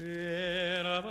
Sin of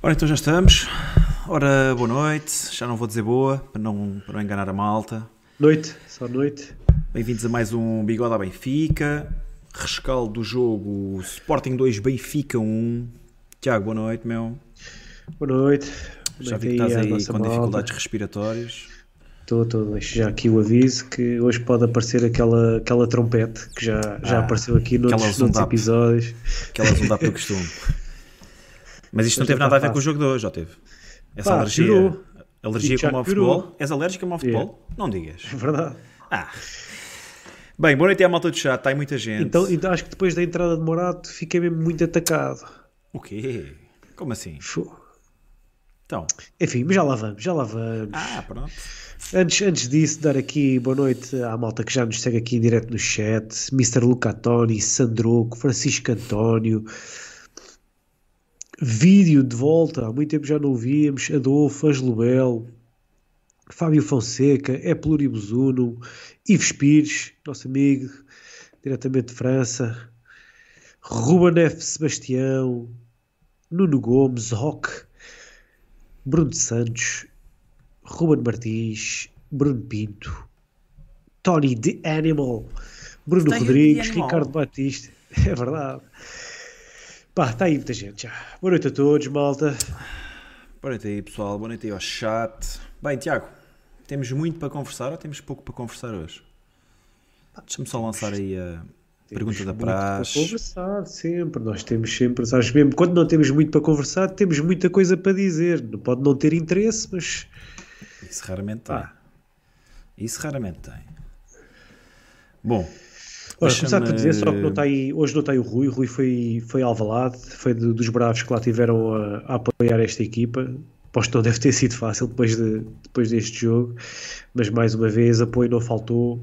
Ora, então já estamos. Ora, boa noite. Já não vou dizer boa, para não, para não enganar a malta. Noite, só noite. Bem-vindos a mais um Bigode à Benfica. Rescaldo do jogo Sporting 2, Benfica 1. Tiago, boa noite, meu. Boa noite. Já vi que estás aí com malta. dificuldades respiratórias. Estou, estou. Deixo já aqui o aviso que hoje pode aparecer aquela, aquela trompete que já, já ah, apareceu aqui noutros, noutros episódios. Aquela zunda do costume. Mas isto não teve nada a ver com o jogo de hoje, já teve? Essa Pá, alergia. Pirou. Alergia como ao futebol? És alérgico como ao futebol? É. Não digas. É verdade. Ah. Bem, boa noite à malta do chat, está aí muita gente. Então, então acho que depois da entrada de Morato fiquei mesmo muito atacado. O quê? Como assim? Então. Enfim, mas já lá vamos, já lá vamos. Ah, pronto. Antes, antes disso, dar aqui boa noite à malta que já nos segue aqui em direto no chat. Mr. Luca Toni, Sandroco, Francisco António, Vídeo de volta, há muito tempo já não víamos. Adolfo, Angelo Belo, Fábio Fonseca, é Pluribus Uno, Ives Pires, nosso amigo, diretamente de França, Ruben F. Sebastião, Nuno Gomes, Rock, Bruno Santos, Ruben Martins, Bruno Pinto, Tony The Animal, Bruno Rodrigues, Ricardo Batista, é verdade. Pá, está aí muita gente já. Boa noite a todos, malta. Boa noite aí, pessoal. Boa noite aí ao chat. Bem, Tiago, temos muito para conversar ou temos pouco para conversar hoje? Deixa-me só lançar aí a pergunta da praxe. Para conversar, sempre. Nós temos sempre, sabes mesmo, quando não temos muito para conversar, temos muita coisa para dizer. Não pode não ter interesse, mas. Isso raramente tem. Isso raramente tem. Bom, Ora, começar por dizer só que não está aí, hoje não está aí o Rui, o Rui foi, foi Alvalade, foi de, dos bravos que lá tiveram a, a apoiar esta equipa. Aposto que não deve ter sido fácil depois, de, depois deste jogo, mas mais uma vez apoio não faltou.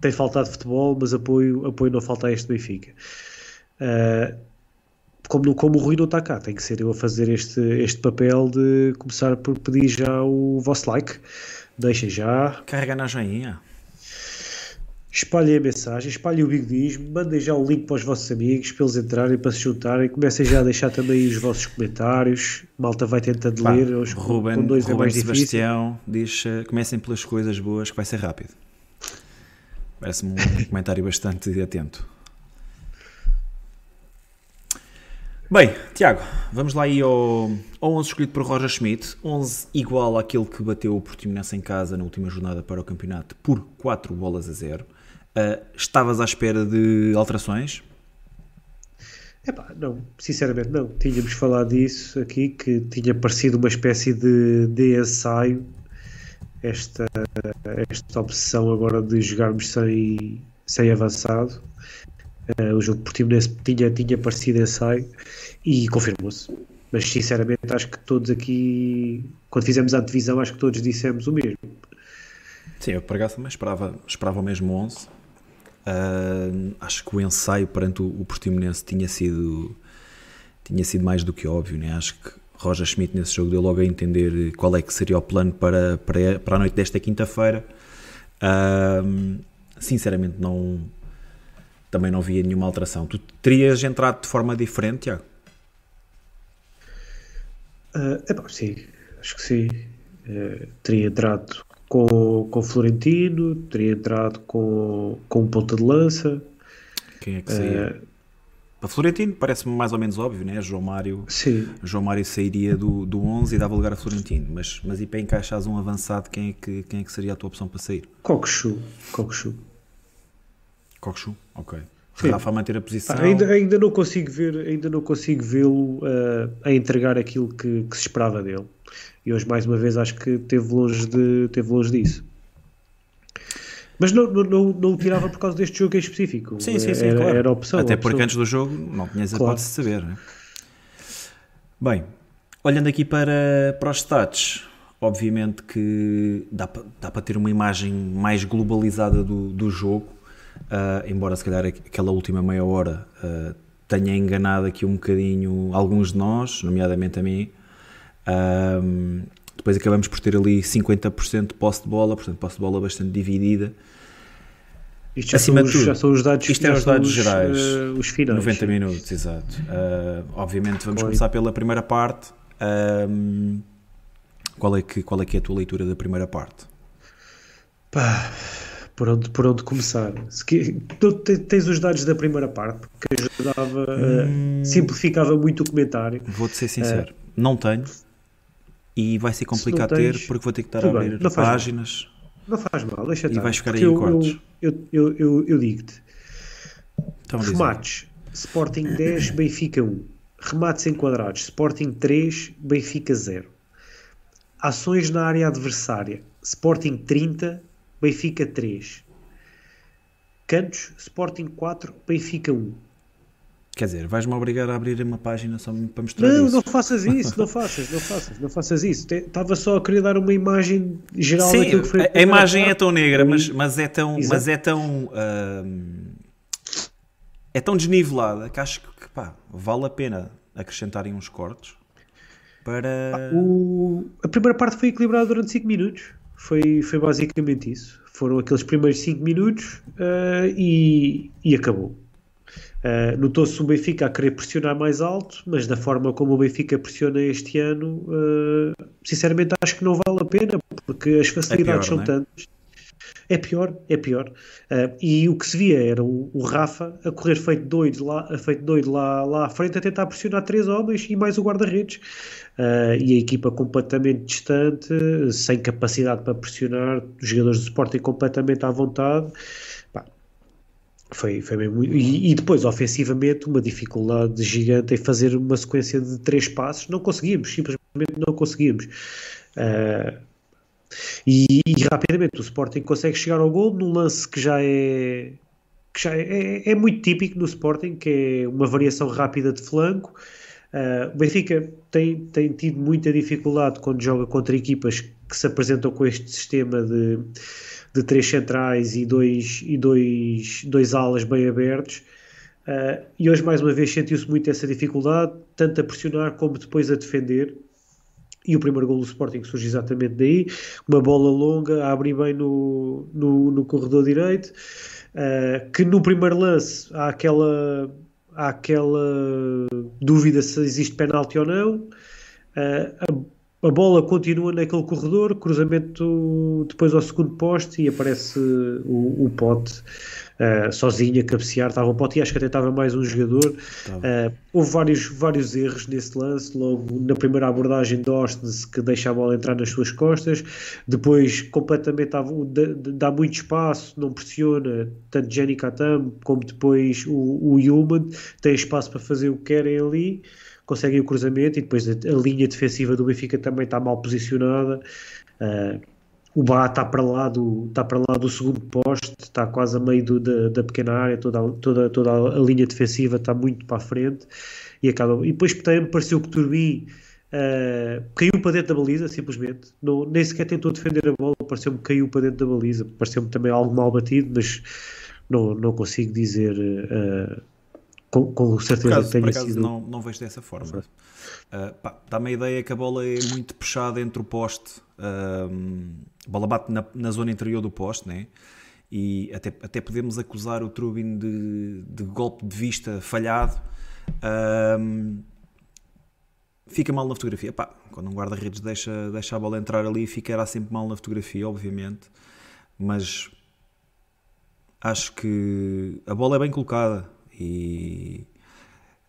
Tem faltado futebol, mas apoio, apoio não falta a este Benfica. Uh, como, como o Rui não está cá, tem que ser eu a fazer este, este papel de começar por pedir já o vosso like. Deixem já. Carrega na joinha espalhem a mensagem, espalhem o bigodismo, mandem já o link para os vossos amigos para eles entrarem, para se juntarem, comecem já a deixar também os vossos comentários, malta vai tentando Pá, ler, hoje Ruben, com dois é Ruben é mais Sebastião diz, uh, comecem pelas coisas boas que vai ser rápido. Parece-me um comentário bastante atento. Bem, Tiago, vamos lá aí ao, ao 11 escolhido por Roger Schmidt, 11 igual àquele que bateu o Portimonense em casa na última jornada para o campeonato por 4 bolas a 0. Uh, estavas à espera de alterações? Epá, não, sinceramente não. Tínhamos falado disso aqui, que tinha parecido uma espécie de, de ensaio esta, esta obsessão agora de jogarmos sem, sem avançado. Uh, o jogo Portimonense tinha, tinha parecido ensaio e confirmou-se. Mas sinceramente acho que todos aqui, quando fizemos a divisão, acho que todos dissemos o mesmo. Sim, eu por acaso também esperava, esperava o mesmo 11. Uh, acho que o ensaio perante o, o Portimonense tinha sido, tinha sido mais do que óbvio. Né? Acho que Roger Schmidt nesse jogo deu logo a entender qual é que seria o plano para, para, para a noite desta quinta-feira. Uh, sinceramente, não, também não via nenhuma alteração. Tu terias entrado de forma diferente, Tiago? Uh, epá, sim, acho que sim. Uh, teria entrado com, com Florentino, teria entrado com, com ponta de lança. Quem é que seria? Uh, para Florentino parece-me mais ou menos óbvio, né? João Mário, sim. João Mário sairia do, do 11 e dava lugar a Florentino. Mas, mas e para encaixares um avançado, quem é, que, quem é que seria a tua opção para sair? Coxu. Coxu. Coxu, ok. Sim. Rafa a manter a posição. ainda, ainda não consigo ver, ainda não consigo vê-lo uh, a entregar aquilo que, que se esperava dele. E hoje, mais uma vez, acho que teve longe, de, teve longe disso. Mas não, não, não, não o tirava por causa deste jogo em específico. Sim, sim, sim, era, claro. Era opção. Até opção. porque antes do jogo não tinhas a claro. hipótese de saber. Né? Bem, olhando aqui para, para os stats, obviamente que dá, dá para ter uma imagem mais globalizada do, do jogo, uh, embora se calhar aquela última meia hora uh, tenha enganado aqui um bocadinho alguns de nós, nomeadamente a mim. Um, depois acabamos por ter ali 50% de posse de bola, portanto, posse de bola bastante dividida. Isto já, Acima são, os, tudo, já são os dados, isto é os dados os, gerais, uh, os finais. 90 minutos, exato. Uh, obviamente, vamos começar pela primeira parte. Um, qual, é que, qual é que é a tua leitura da primeira parte? Pá, por onde, por onde começar? Se que, tu tens os dados da primeira parte, que ajudava, hum, uh, simplificava muito o comentário. Vou-te ser sincero, uh, não tenho e vai ser complicado tens, ter porque vou ter que estar a abrir bem, páginas. Mal. Não faz mal, deixa E vais ficar aí em cortes. Eu, eu, eu, eu digo-te: então, remates, Sporting 10, Benfica 1. Remates enquadrados, Sporting 3, Benfica 0. Ações na área adversária, Sporting 30, Benfica 3. Cantos, Sporting 4, Benfica 1. Quer dizer, vais-me obrigar a abrir uma página só para mostrar não, isso. Não, não faças isso, não faças, não faças, não faças isso. Estava só a querer dar uma imagem geral Sim, daquilo que foi. A, a imagem é tão negra, mas, mas é tão, mas é tão, hum, é tão desnivelada que acho que pá, vale a pena acrescentarem uns cortes para. O, a primeira parte foi equilibrada durante 5 minutos. Foi, foi basicamente isso. Foram aqueles primeiros 5 minutos uh, e, e acabou. Uh, Notou-se o Benfica a querer pressionar mais alto, mas da forma como o Benfica pressiona este ano, uh, sinceramente acho que não vale a pena, porque as facilidades é pior, são é? tantas. É pior, é pior. Uh, e o que se via era o, o, Rafa a correr feito doido, lá, feito doido lá, lá à frente, a tentar pressionar três homens e mais o guarda-redes. Uh, e a equipa completamente distante, sem capacidade para pressionar, os jogadores do Sporting completamente à vontade. Foi, foi mesmo, e, e, depois, ofensivamente, uma dificuldade gigante em fazer uma sequência de três passos. Não conseguimos, simplesmente não conseguimos. Uh, e, e, rapidamente o Sporting consegue chegar ao gol num lance que já é que já é, é, muito típico no Sporting, que é uma variação rápida de flanco. Uh, o Benfica tem, tem tido muita dificuldade quando joga contra equipas que se apresentam com este sistema de, de três centrais e dois, e dois, dois alas bem abertos. Uh, e hoje, mais uma vez, sentiu-se muito essa dificuldade, tanto a pressionar como depois a defender. E o primeiro gol do Sporting surge exatamente daí. Uma bola longa, a abrir bem no, no, no corredor direito. Uh, que no primeiro lance há aquela, há aquela dúvida se existe penalti ou não. Uh, a, bola continua naquele corredor, cruzamento depois ao segundo poste e aparece o, o pote uh, sozinho a cabecear, estava o pote e acho que até estava mais um jogador. Uh, houve vários, vários erros nesse lance, logo na primeira abordagem de Austin que deixa a bola entrar nas suas costas, depois completamente dá, muito espaço, não pressiona tanto Jenny Katam como depois o, o Human, tem espaço para fazer o que querem ali conseguem o cruzamento e depois a, a, linha defensiva do Benfica também está mal posicionada. Uh, o Bá está para lá do, está para lá do segundo poste, está quase a meio do, da, da, pequena área, toda, toda, toda a linha defensiva está muito para a frente e acaba. E depois também pareceu que Turbi uh, caiu para dentro da baliza, simplesmente. Não, nem sequer tentou defender a bola, pareceu-me que caiu para dentro da baliza. Pareceu-me também algo mal batido, mas não, não consigo dizer. Uh, com, com, certeza por acaso, sido. Não, não vejo dessa forma. Uh, Dá-me a ideia que a bola é muito puxada entre o poste. Uh, a bola bate na, na, zona interior do poste, né? E até, até podemos acusar o Trubin de, de golpe de vista falhado. Uh, fica mal na fotografia. Pá, quando um guarda-redes deixa, deixa a bola entrar ali, ficará sempre mal na fotografia, obviamente. Mas acho que a bola é bem colocada e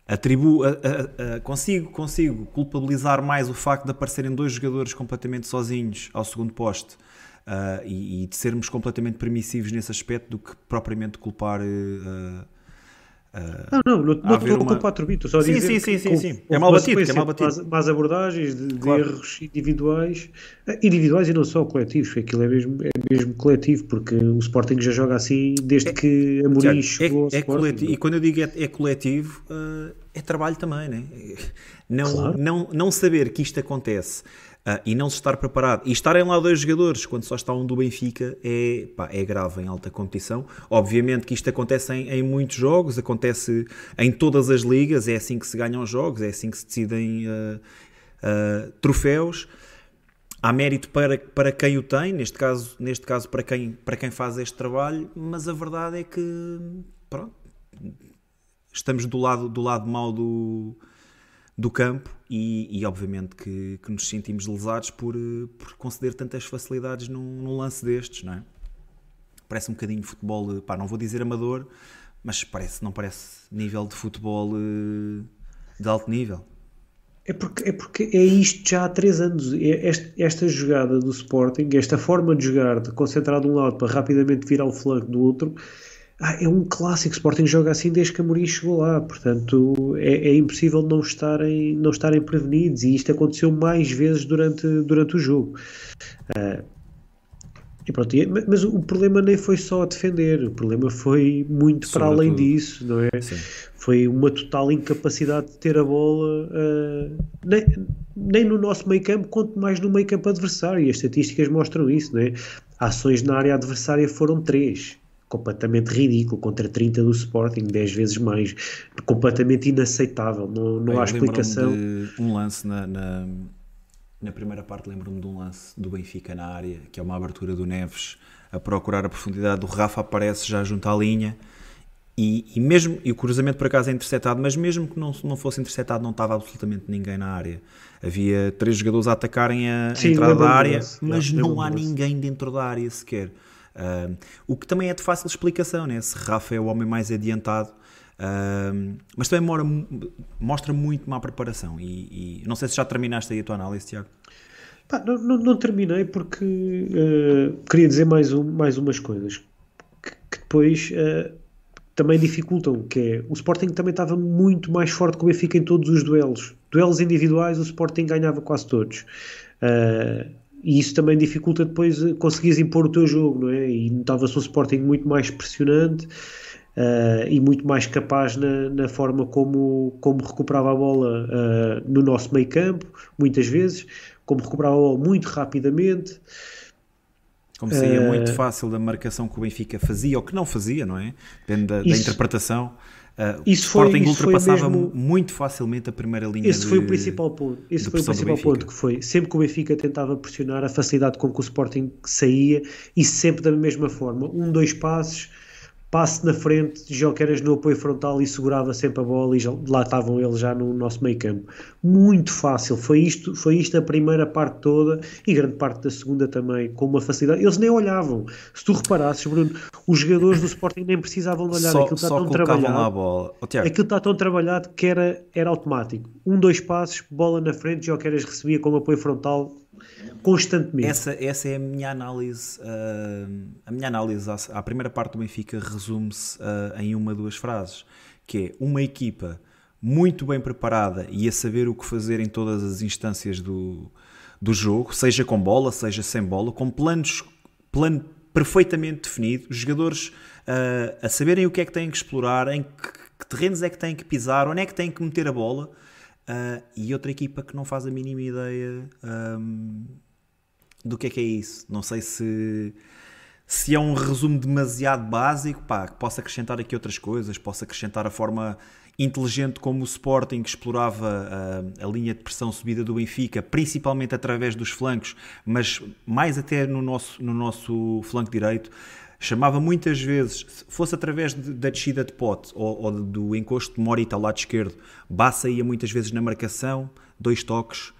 atribuo, a, a, a, consigo, consigo culpabilizar mais o facto de aparecerem dois jogadores completamente sozinhos ao segundo poste uh, e, e, de sermos completamente permissivos nesse aspecto do que propriamente culpar. Uh, não, não, não, não estou uma... com 4 bits, só sim, sim, sim, sim, sim. É mal batido, é mal batido. Mais, mais abordagens de, claro. de, erros individuais, individuais e não só coletivos, aquilo é mesmo, é mesmo coletivo, porque o Sporting já joga assim desde é, que a Mourinho chegou é, é coletivo, E quando eu digo é, é coletivo, uh, é trabalho também, né? não, claro. não, não saber que isto acontece Uh, e não se estar preparado. E estarem lá dois jogadores quando só está um do Benfica é, pá, é grave em alta competição. Obviamente que isto acontece em, em, muitos jogos, acontece em todas as ligas, é assim que se ganham jogos, é assim que se decidem uh, uh, troféus. Há mérito para, para quem o tem, neste caso, neste caso para, quem, para quem faz este trabalho, mas a verdade é que pronto, estamos do lado, do lado mau do, do campo e, e obviamente que, que, nos sentimos lesados por, eh, por conceder tantas facilidades num, num, lance destes, não é? Parece um bocadinho futebol, eh, pá, não vou dizer amador, mas parece, não parece nível de futebol eh, de alto nível. É porque, é porque é isto já há três anos. Esta, esta jogada do Sporting, esta forma de jogar, de concentrar de um lado para rapidamente virar o flanco do outro, ah, é um clássico. Sporting joga assim desde que a Mourinho chegou lá, portanto é, é, impossível não estarem, não estarem prevenidos e isto aconteceu mais vezes durante, durante o jogo. Uh, e pronto, mas o problema nem foi só defender, o problema foi muito para além disso, não é? Sim. Foi uma total incapacidade de ter a bola, uh, nem, nem no nosso meio campo, quanto mais no meio campo adversário. E as estatísticas mostram isso, não é? Ações na área adversária foram três completamente ridículo contra 30 do Sporting, 10 vezes mais, completamente inaceitável, não, não Bem, há explicação. um lance na, na, na primeira parte, lembro-me de um lance do Benfica na área, que é uma abertura do Neves a procurar a profundidade, o Rafa aparece já junto à linha e, e mesmo, e o cruzamento por acaso é interceptado, mas mesmo que não, não fosse interceptado não estava absolutamente ninguém na área. Havia três jogadores a atacarem a Sim, entrada da área, mas não há ninguém dentro da área sequer. Uh, o que também é de fácil explicação, né? se Rafa é o homem mais adiantado, uh, mas também mora, mostra muito má preparação. E, e, não sei se já terminaste aí a tua análise, Tiago. Pá, não, não, não, terminei porque uh, queria dizer mais, um, mais umas coisas que, que depois ah, também dificultam, que é o Sporting também estava muito mais forte que o Benfica em todos os duelos. Duelos individuais o Sporting ganhava quase todos. Uh, e isso também dificulta depois eh, conseguires impor o teu jogo, não é? E notava-se um Sporting muito mais pressionante. uh, e muito mais capaz na, na, forma como, como recuperava a bola uh, no nosso meio campo, muitas vezes, como recuperava a bola muito rapidamente. Como saía uh, muito fácil da marcação que o Benfica fazia ou que não fazia, não é? Depende da, da interpretação. Uh, isso o Sporting foi, ultrapassava mesmo, muito facilmente a primeira linha Esse de, foi o principal ponto. Esse foi o principal ponto que foi. Sempre que o Benfica tentava pressionar, a facilidade com que o Sporting saía e sempre da mesma forma. Um, dois passos passe na frente, Joqueras no apoio frontal e segurava sempre a bola e já, lá estavam eles já no nosso meio campo. Muito fácil, foi isto, foi isto a primeira parte toda e grande parte da segunda também, com uma facilidade. Eles nem olhavam. Se tu reparasses, Bruno, os jogadores do Sporting nem precisavam de olhar, só, aquilo está tão trabalhado. a bola. Oh, aquilo está tão trabalhado que era, era automático. Um, dois passos, bola na frente, Joqueras recebia com apoio frontal, constantemente. Essa, essa é a minha análise. Uh, a minha análise à, à, primeira parte do Benfica resume-se uh, em uma, duas frases, que é uma equipa muito bem preparada e a saber o que fazer em todas as instâncias do, do jogo, seja com bola, seja sem bola, com planos plano perfeitamente definido, os jogadores uh, a saberem o que é que têm que explorar, em que, que terrenos é que têm que pisar, onde é que têm que meter a bola Uh, e outra equipa que não faz a mínima ideia um, do que é que é isso. Não sei se, se é um resumo demasiado básico, pá, que possa acrescentar aqui outras coisas, possa acrescentar a forma inteligente como o Sporting explorava a, a linha de pressão subida do Benfica, principalmente através dos flancos, mas mais até no nosso, no nosso flanco direito chamava muitas vezes, fosse através da descida de pote ou, ou, do encosto de Morita ao lado esquerdo, Bassa ia muitas vezes na marcação, dois toques,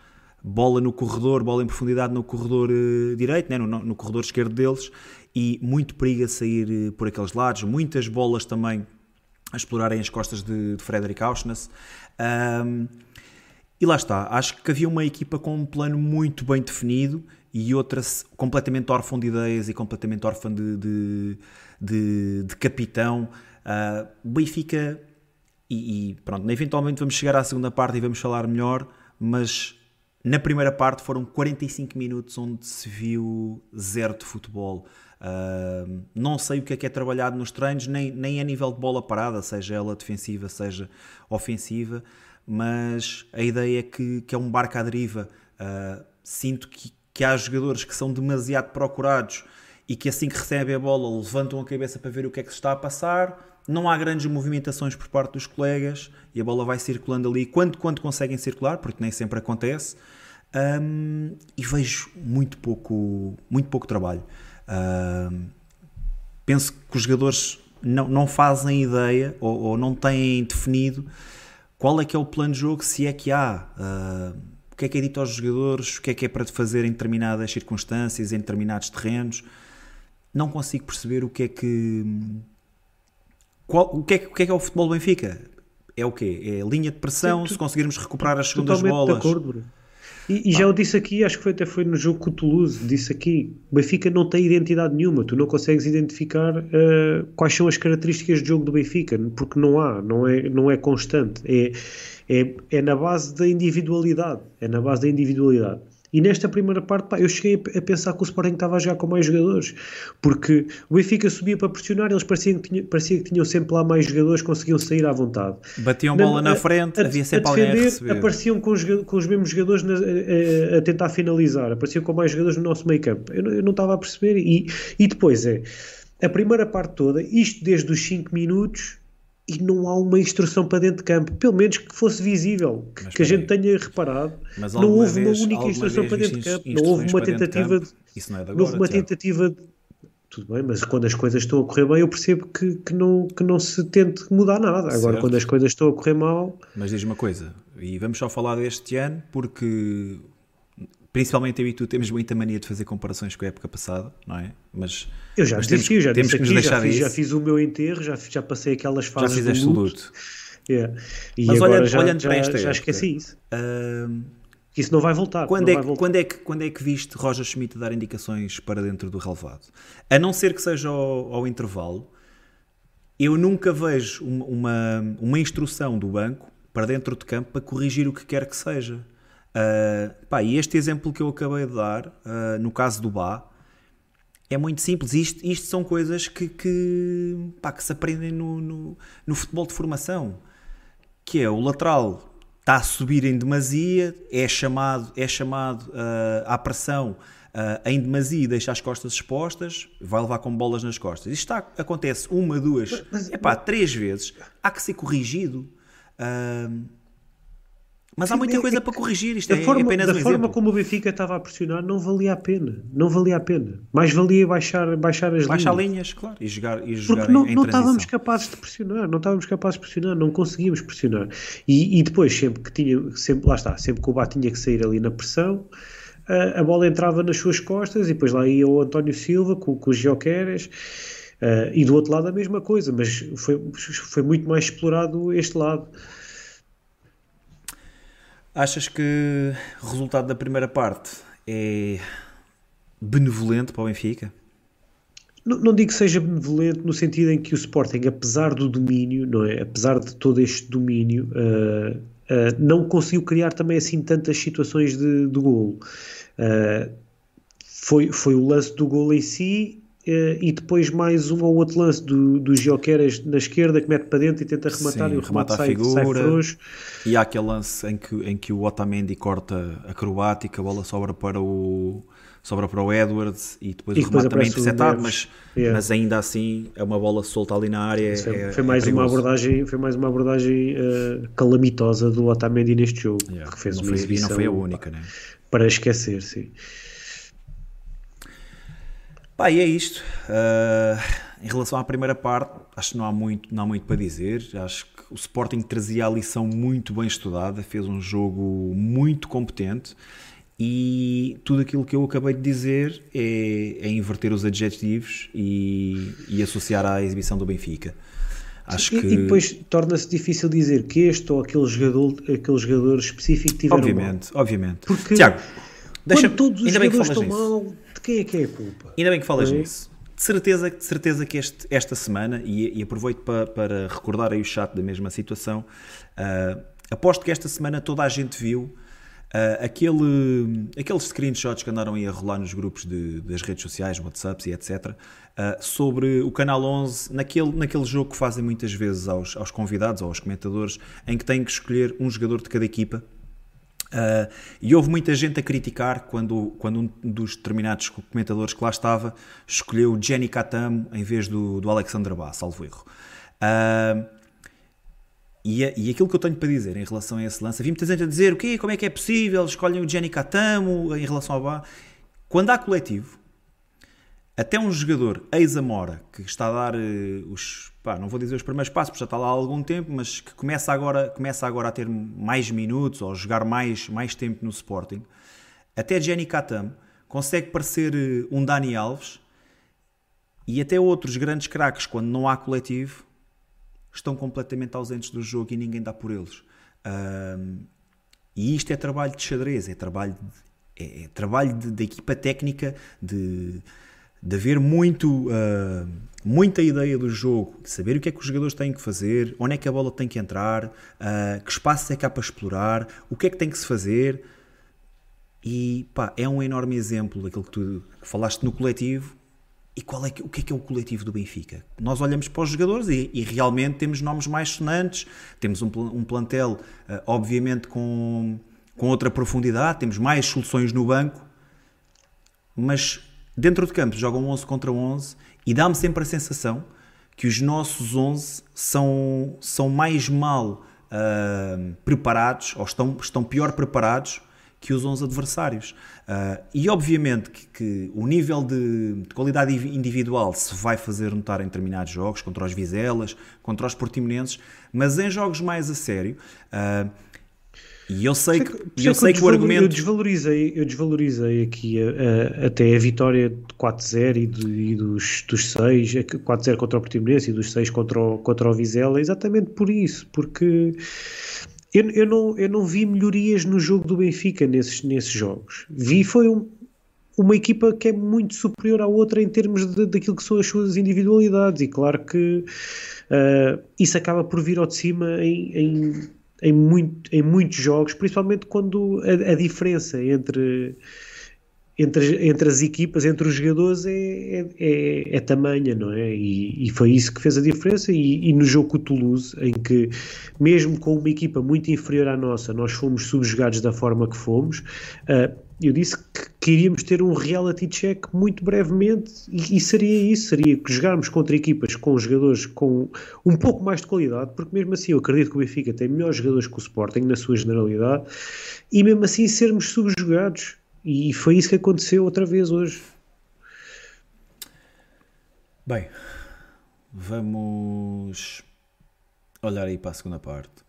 bola no corredor, bola em profundidade no corredor uh, direito, né, no, no, corredor esquerdo deles, e muito perigo a sair uh, por aqueles lados, muitas bolas também a explorarem as costas de, de Frederic Auschnitz. Um, e lá está, acho que havia uma equipa com um plano muito bem definido e outra completamente órfã de ideias e completamente órfã de, de, de, de capitão. Uh, Benfica, e, e, pronto, eventualmente vamos chegar à segunda parte e vamos falar melhor, mas na primeira parte foram 45 minutos onde se viu zero de futebol. Uh, não sei o que é que é trabalhado nos treinos, nem, nem a nível de bola parada, seja ela defensiva, seja ofensiva, mas a ideia é que, que é um barco à deriva. Uh, sinto que, que há jogadores que são demasiado procurados e que assim que recebem a bola levantam a cabeça para ver o que é que se está a passar. Não há grandes movimentações por parte dos colegas e a bola vai circulando ali quando, quando conseguem circular, porque nem sempre acontece. Um, e vejo muito pouco, muito pouco trabalho. Um, penso que os jogadores não, não fazem ideia ou, ou, não têm definido qual é que é o plano de jogo, se é que há. O que é que é dito aos jogadores, o que é que é para fazer em determinadas circunstâncias, em determinados terrenos. Não consigo perceber o que é que. Qual, o, que é, o que é que é o futebol do Benfica? É o quê? É linha de pressão, Sim, se conseguirmos recuperar as segundas bolas. De acordo, e, e já eu disse aqui, acho que foi, até foi no jogo com o Toulouse, disse aqui, o Benfica não tem identidade nenhuma, tu não consegues identificar uh, quais são as características de jogo do Benfica, porque não há, não é, não é constante. É, é, é na base da individualidade. É na base da individualidade. E nesta primeira parte, pá, eu cheguei a pensar que o Sporting estava a jogar com mais jogadores, porque o Benfica subia para pressionar, eles pareciam que, tinha, parecia que tinham sempre lá mais jogadores, conseguiam sair à vontade. Batiam na, bola na frente, a, havia sempre a defender, alguém a receber. Apareciam com os, com os mesmos jogadores na, a, a, tentar finalizar, apareciam com mais jogadores no nosso meio campo. Eu, eu não estava a perceber. E, e depois é, a primeira parte toda, isto desde os 5 minutos e não há uma instrução para dentro de campo, pelo menos que fosse visível, que, que a gente tenha reparado. Mas não houve uma única instrução para dentro de campo, não houve uma tentativa de, Isso não, é de agora, não houve uma tentativa de, tudo bem, mas quando as coisas estão a correr bem, eu percebo que, que, não, que não se tente mudar nada. Agora, certo. quando as coisas estão a correr mal. Mas diz uma coisa, e vamos só falar deste ano, porque principalmente eu e tu temos muita mania de fazer comparações com a época passada, não é? Mas eu já mas disse temos, já temos que nos deixar já fiz, já fiz o meu enterro, já, já passei aquelas fases já fizeste do luto. luto. Yeah. E mas agora olhando, já, olhando já, para esta já esqueci isso. Uh, isso não vai voltar. Quando, é que, voltar. quando, é que, quando é que viste Roger Schmidt dar indicações para dentro do relevado? A não ser que seja ao, ao intervalo, eu nunca vejo uma, uma instrução do banco para dentro de campo para corrigir o que quer que seja. Uh, pá, e este exemplo que eu acabei de dar, uh, no caso do Bá, é muito simples. Isto, isto são coisas que, que, pá, que se aprendem no, no, no, futebol de formação. Que é o lateral está a subir em demasia, é chamado, é chamado uh, à pressão uh, em demasia e deixa as costas expostas, vai levar com bolas nas costas. Isto está, acontece uma, duas, é pá, três vezes. Há que ser corrigido. Uh, mas há muita coisa para corrigir. Isto da é, forma, é apenas da um forma exemplo. como o Benfica estava a pressionar, não valia a pena. Não valia a pena. Mais valia baixar, baixar as Baixar linhas. linhas, claro, e jogar, e Porque jogar não, em, em não transição. estávamos capazes de pressionar, não estávamos capazes de pressionar, não conseguíamos pressionar. E, e depois, sempre que tinha, sempre, lá está, sempre que o Bá tinha que sair ali na pressão, a, a bola entrava nas suas costas e depois lá ia o António Silva com, com os Joqueres. Uh, e do outro lado a mesma coisa, mas foi, foi muito mais explorado este lado. Achas que o resultado da primeira parte é benevolente para o Benfica? Não, não, digo que seja benevolente no sentido em que o Sporting, apesar do domínio, não é? apesar de todo este domínio, uh, uh, não conseguiu criar também assim tantas situações de, de golo. Uh, foi, foi o lance do golo em si e depois mais um ou outro lance do, do Gioqueras na esquerda que mete para dentro e tenta rematar Sim, e o remate a sai, figura. sai frouxo. E há aquele lance em que, em que o Otamendi corta acrobática, a bola sobra para o sobra para o Edwards e depois E o remate também interceptado, mas, Yeah. mas ainda assim é uma bola solta ali na área. Foi, é- foi é mais uma perigoso. abordagem, foi mais uma abordagem uh, calamitosa do Otamendi neste jogo, Yeah, que fez não uma foi, exibição não foi a única, né? para esquecer, sim. Pá, e é isto. Ah, em relação à primeira parte, acho que não há, muito, não há muito para dizer. Acho que o Sporting trazia a lição muito bem estudada, fez um jogo muito competente e tudo aquilo que eu acabei de dizer é, é inverter os adjetivos e, e associar à exibição do Benfica. Acho E, que, e depois torna-se difícil dizer que este ou aquele jogador, aquele jogador específico tiveram mal. obviamente, obviamente. Porque Tiago, deixa, Quando todos os jogadores estão mal, quem é que é a culpa? Ainda bem que falas é? nisso. De certeza, de certeza que este, esta semana, e, e aproveito para, para recordar aí o chat da mesma situação, ah, aposto que esta semana toda a gente viu ah, aquele, aqueles screenshots que andaram aí a rolar nos grupos de- das redes sociais, WhatsApps e etc., ah, sobre o Canal 11, naquele, naquele jogo que fazem muitas vezes aos, aos convidados ou aos comentadores, em que têm que escolher um jogador de cada equipa Uh, e houve muita gente a criticar quando, quando um dos determinados comentadores que lá estava escolheu Jenny Katamo em vez do, do Alexander Bass, salvo erro. Uh, e, a- e aquilo que eu tenho para dizer em relação a esse lance, havia muita gente a dizer o quê, como é que é possível, escolhem o Jenny Katamo em relação ao Bá. Quando há coletivo, até um jogador ex-Amora que está a dar eh, os, pá, não vou dizer os primeiros passos, porque já está lá há algum tempo, mas que começa agora, começa agora a ter mais minutos ou jogar mais, mais tempo no Sporting, até Jenny Katam consegue parecer eh, um Dani Alves e até outros grandes craques, quando não há coletivo, estão completamente ausentes do jogo e ninguém dá por eles. Ahm, e isto é trabalho de xadrez, é trabalho de, é, é trabalho da equipa técnica de, de haver muito, ah, muita ideia do jogo, de saber o que é que os jogadores têm que fazer, onde é que a bola tem que entrar, ah, que espaço é que há para explorar, o que é que tem que se fazer. E pá, é um enorme exemplo daquilo que tu falaste no coletivo. E qual é que, o que é que é o coletivo do Benfica? Nós olhamos para os jogadores e, e realmente temos nomes mais sonantes, temos um, um plantel, ah, obviamente, com, com outra profundidade, temos mais soluções no banco, mas dentro de campo jogam 11 contra 11 e dá-me sempre a sensação que os nossos 11 são, são mais mal ah, preparados ou estão, estão pior preparados que os 11 adversários. Ah, e obviamente que, que o nível de, de qualidade individual se vai fazer notar em determinados jogos, contra os Vizelas, contra os Portimonenses, mas em jogos mais a sério. ah, e eu sei que, Por e isso é eu sei que o argumento. Eu desvalorizei, eu desvalorizei aqui a- a- até a vitória de 4-0 e, do- e dos, dos 6, 4-0 contra o Portimonense e dos 6 contra o, contra o Vizela, exatamente por isso, porque eu, eu, não, eu não vi melhorias no jogo do Benfica nesses, nesses jogos. Vi foi um- uma equipa que é muito superior à outra em termos de, daquilo que são as suas individualidades e claro que ah, isso acaba por vir ao de cima em, em, em, muito, em muitos jogos, principalmente quando a, a diferença entre entre, entre as equipas, entre os jogadores, é, é, é, é tamanha, não é? E, e, foi isso que fez a diferença. E, e, no jogo com o Toulouse, em que, mesmo com uma equipa muito inferior à nossa, nós fomos subjugados da forma que fomos, uh, eu disse que queríamos ter um reality check muito brevemente e, e, seria isso, seria jogarmos contra equipas com jogadores com um pouco mais de qualidade, porque mesmo assim eu acredito que o Benfica tem melhores jogadores que o Sporting na sua generalidade e mesmo assim sermos subjugados e foi isso que aconteceu outra vez hoje. Bem, vamos olhar aí para a segunda parte.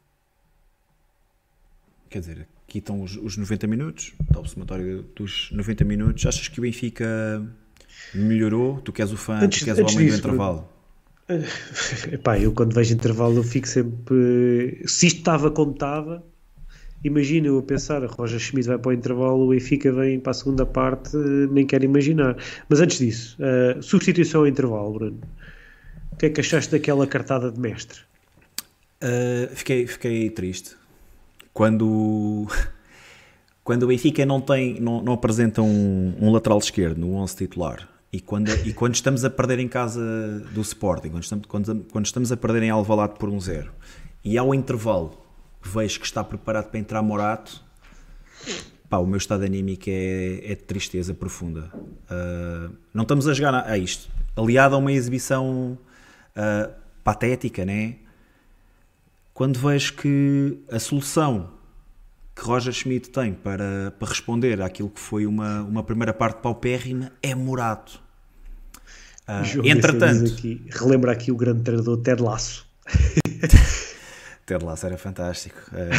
Quer dizer, aqui estão os, os 90 minutos, está o somatório dos 90 minutos. Achas que o Benfica melhorou? Tu queres o fã, antes, tu queres o homem disso, do intervalo? Epá, eu quando vejo intervalo eu fico sempre. Se isto estava como estava, imagina eu a pensar, a Roger Schmidt vai para o intervalo, o Benfica vem para a segunda parte, nem quero imaginar. Mas antes disso, uh, substituição ao intervalo, Bruno. O que é que achaste daquela cartada de mestre? Uh, fiquei, fiquei triste. Quando, quando o Benfica não, tem, não, não apresenta um, um lateral esquerdo no 11 titular e quando, e quando estamos a perder em casa do Sporting, quando estamos, quando, quando estamos a perder em Alvalade por um zero e ao intervalo vejo que está preparado para entrar Morato, pá, o meu estado anímico é, é de tristeza profunda. Uh, não estamos a jogar a, a isto, aliado a uma exibição uh, patética, né? Quando vejo que a solução que Roger Schmidt tem para, para responder àquilo que foi uma, uma primeira parte paupérrima é Morato. Uh, entretanto, aqui, relembra aqui o grande treinador Ted Lasso. Ted Lasso era fantástico. É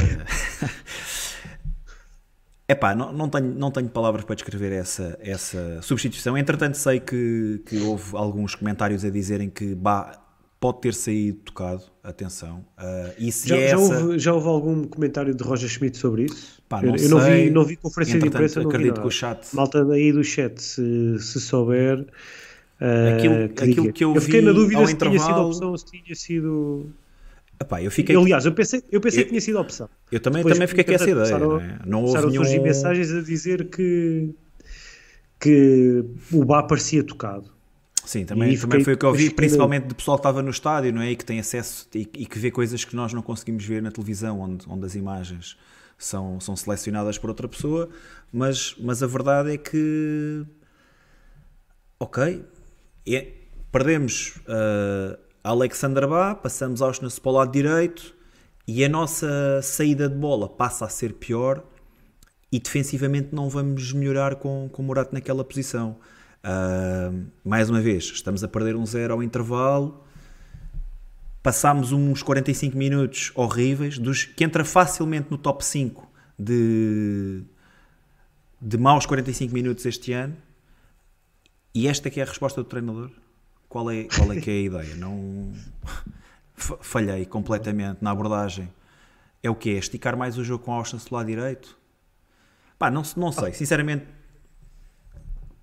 epá, não, não, tenho, não tenho palavras para descrever essa, essa substituição. Entretanto, sei que, que houve alguns comentários a dizerem que bah, pode ter saído tocado. Atenção. Uh, e se já, é já, essa... houve, já houve algum comentário de Roger Schmidt sobre isso? Pá, não eu, eu não, vi, não vi conferência de imprensa. Não acredito vi que o chat. Malta daí do chat, se, se souber. Uh, aquilo, que, aquilo que eu, eu fiquei na dúvida se intervalo... tinha sido opção, se tinha sido. Epá, eu fiquei... Aliás, eu pensei, eu pensei eu, que tinha sido a opção. Eu também, também fiquei com essa ideia. Começaram, é? não houve nenhum... mensagens a dizer que, que o Bá parecia tocado. Sim, também, também foi o que eu vi, principalmente do pessoal que estava no estádio, não é? E que tem acesso e, e, que vê coisas que nós não conseguimos ver na televisão, onde, onde as imagens são, são selecionadas por outra pessoa. Mas, mas a verdade é que. Ok. É, perdemos. Uh, Alexander Bá, passamos Auschwitz para o lado direito e a nossa saída de bola passa a ser pior e defensivamente não vamos melhorar com, com o Morato naquela posição. Mais uma vez, estamos a perder um zero ao intervalo, passámos uns 45 minutos horríveis, dos, que entra facilmente no top 5 de, de maus 45 minutos este ano, e esta que é a resposta do treinador qual é, qual é que é a ideia? Não falhei completamente na abordagem. É o que é? Esticar mais o jogo com a Austin do lado direito? Pá, não, não sei. Sinceramente,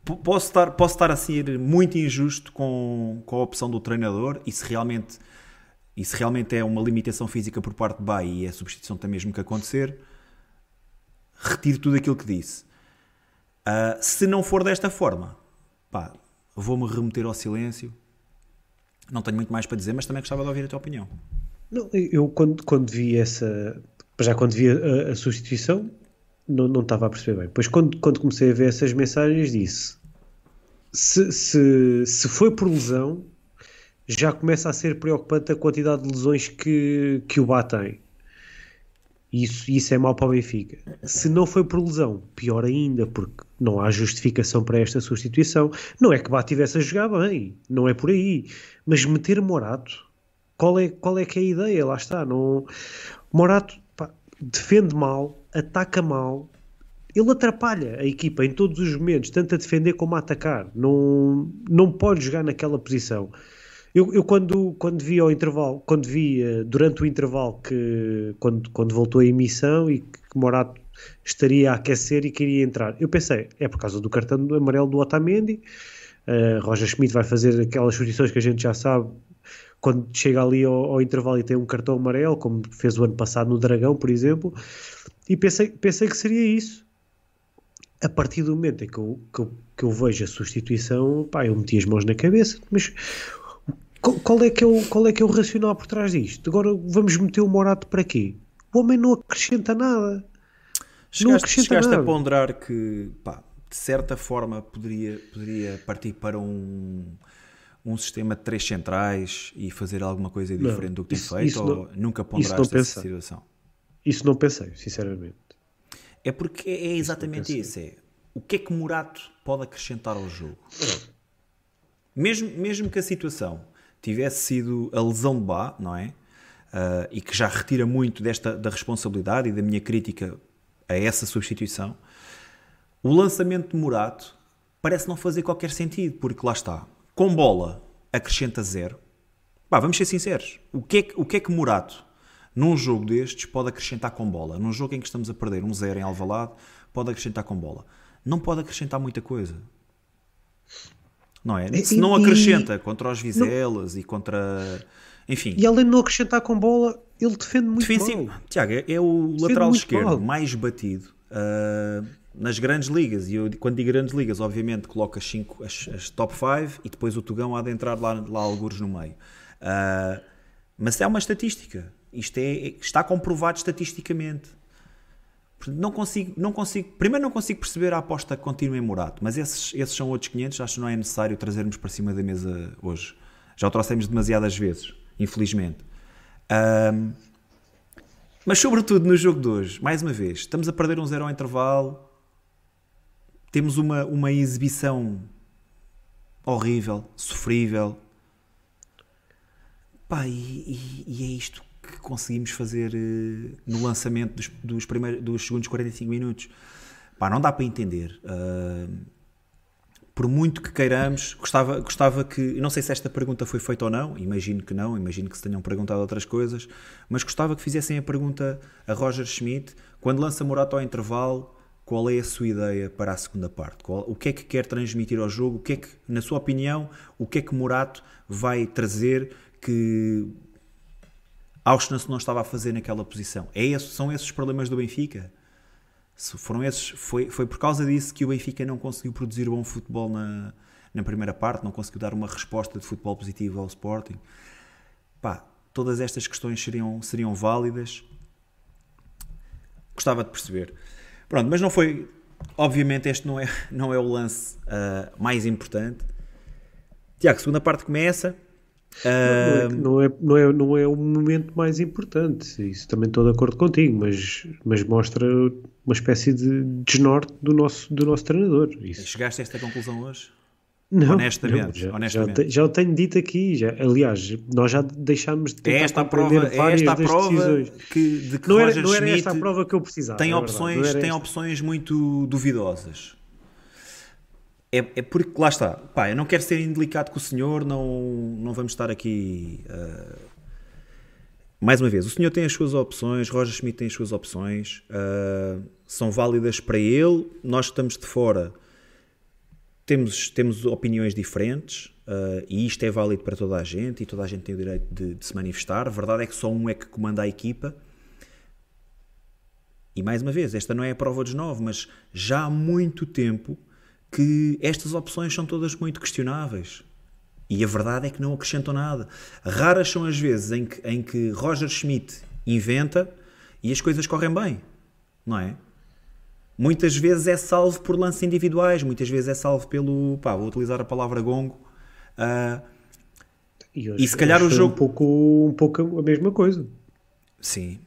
posso estar, posso estar a ser muito injusto com, com a opção do treinador e se realmente, e se realmente é uma limitação física por parte de Bay e a substituição tem mesmo que acontecer, retiro tudo aquilo que disse. Uh, se não for desta forma, pá, vou-me remeter ao silêncio. Não tenho muito mais para dizer, mas também gostava de ouvir a tua opinião. Não, eu quando, quando vi essa. Já quando vi a, a substituição, não, não estava a perceber bem. Depois, quando, quando comecei a ver essas mensagens, disse: se, se, se foi por lesão, já começa a ser preocupante a quantidade de lesões que, que o Bá tem. Isso, isso é mau para o Benfica. Se não foi por lesão, pior ainda, porque não há justificação para esta substituição. Não é que Bá tivesse a jogar bem, não é por aí. Mas meter Morato, qual é, qual é que é a ideia? Lá está. Não... Morato pá, defende mal, ataca mal, ele atrapalha a equipa em todos os momentos, tanto a defender como a atacar. Não, não pode jogar naquela posição. Eu, eu, quando, quando vi ao intervalo, quando vi uh, durante o intervalo que quando, quando voltou a emissão e que Morato estaria a aquecer e queria entrar, eu pensei, é por causa do cartão amarelo do Otamendi. Uh, Roger Schmidt vai fazer aquelas substituições que a gente já sabe quando chega ali ao, ao, intervalo e tem um cartão amarelo, como fez o ano passado no Dragão, por exemplo, e pensei, pensei que seria isso. a partir do momento em que eu, que eu, que eu vejo a substituição, pá, eu meti as mãos na cabeça, mas qual é, que é o, qual é que é o racional por trás disto? Agora vamos meter o Morato para quê? O homem não acrescenta nada. Chegaste, não acrescenta chegaste nada. a ponderar que, pá, de certa forma, poderia, poderia partir para um, um sistema de três centrais e fazer alguma coisa diferente não, do que tem isso, feito? Isso ou não, nunca ponderaste essa situação? Isso não pensei, sinceramente. É porque é exatamente isso. isso é, o que é que Morato pode acrescentar ao jogo? Mesmo, mesmo que a situação tivesse sido a lesão de Bá, não é? Uh, e que já retira muito desta da responsabilidade e da minha crítica a essa substituição, o lançamento de Morato parece não fazer qualquer sentido, porque lá está, com bola acrescenta zero. Bah, vamos ser sinceros, o que, é que, o que é que Morato, num jogo destes, pode acrescentar com bola? Num jogo em que estamos a perder um zero em Alvalade, pode acrescentar com bola? Não pode acrescentar muita coisa não é? Se não acrescenta contra os Vizelas não, e contra. Enfim. E além de não acrescentar com bola, ele defende muito Defensivo. mal. Tiago, é, é o defende lateral esquerdo mal. mais batido uh, nas grandes ligas. E eu, quando digo grandes ligas, obviamente coloco as, cinco, as, as top 5 e depois o Tugão há de entrar lá, lá alguns no meio. Uh, mas é uma estatística. Isto é, está comprovado estatisticamente. Não consigo, não consigo, primeiro não consigo perceber a aposta contínua em Morato, mas esses, esses são outros 500, acho que não é necessário trazermos para cima da mesa hoje. Já o trouxemos demasiadas vezes, infelizmente. Um, mas sobretudo no jogo de hoje, mais uma vez, estamos a perder um zero ao intervalo, temos uma, uma exibição horrível, sofrível. Pá, e, e, e é isto que conseguimos fazer uh, no lançamento dos, dos, primeiros, dos segundos 45 minutos. Pá, não dá para entender. Uh, por muito que queiramos, gostava, gostava que. Não sei se esta pergunta foi feita ou não, imagino que não, imagino que se tenham perguntado outras coisas, mas gostava que fizessem a pergunta a Roger Schmidt, quando lança Morato ao intervalo, qual é a sua ideia para a segunda parte? Qual, o que é que quer transmitir ao jogo? O que é que, na sua opinião, o que é que Morato vai trazer que Auschwitz não estava a fazer naquela posição. É esse, são esses os problemas do Benfica? Se foram esses, foi, foi por causa disso que o Benfica não conseguiu produzir bom futebol na, na primeira parte, não conseguiu dar uma resposta de futebol positivo ao Sporting. Pá, todas estas questões seriam, seriam válidas. Gostava de perceber. Pronto, mas não foi. Obviamente, este não é, não é o lance uh, mais importante. Tiago, segunda parte começa. Não, é, não, é, não, é, o momento mais importante, isso também estou de acordo contigo, mas, mas mostra uma espécie de desnorte do nosso, do nosso treinador. Isso. Chegaste a esta conclusão hoje? Não, honestamente, não, já, honestamente. Já, já, o tenho dito aqui, já, aliás, nós já deixámos de é esta a prova, é esta a prova que, de que não era, não era esta a prova que eu precisava. Tem, é opções, tem opções muito duvidosas é, é porque lá está, pá, eu não quero ser indelicado com o senhor, não, não vamos estar aqui. Uh... Mais uma vez, o senhor tem as suas opções, Roger Schmidt tem as suas opções, uh, são válidas para ele, nós estamos de fora, temos, temos opiniões diferentes, uh, e isto é válido para toda a gente, e toda a gente tem o direito de, de se manifestar. A verdade é que só um é que comanda a equipa. E mais uma vez, esta não é a prova dos nove, mas já há muito tempo que estas opções são todas muito questionáveis. E a verdade é que não acrescentam nada. Raras são as vezes em que, em que Roger Schmidt inventa e as coisas correm bem, não é? Muitas vezes é salvo por lances individuais, muitas vezes é salvo pelo. pá, vou utilizar a palavra gongo. Uh, e, hoje, e, se calhar o jogo. Um pouco, um pouco a mesma coisa. Sim.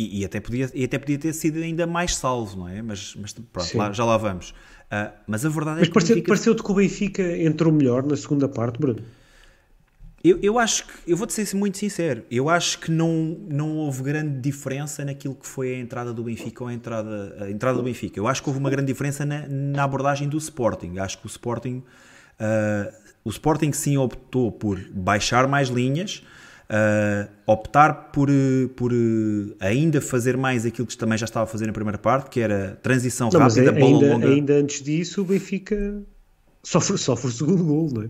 E, e, até podia, e até podia ter sido ainda mais salvo, não é? Mas, mas pronto, lá, já lá vamos. Uh, mas a verdade mas é que. Pareceu, Benfica... pareceu-te que o Benfica entrou melhor na segunda parte, Bruno? Eu, eu acho que, eu vou-te ser muito sincero, eu acho que não, não houve grande diferença naquilo que foi a entrada do Benfica ou a entrada, a entrada do Benfica. Eu acho que houve uma grande diferença na, na abordagem do Sporting. Acho que o Sporting, uh, o Sporting sim optou por baixar mais linhas, uh, optar por, por uh, ainda fazer mais aquilo que também já estava a fazer na primeira parte, que era transição não, rápida, bola ainda, longa. Ainda antes disso, o Benfica sofre, sofre o segundo gol, não é?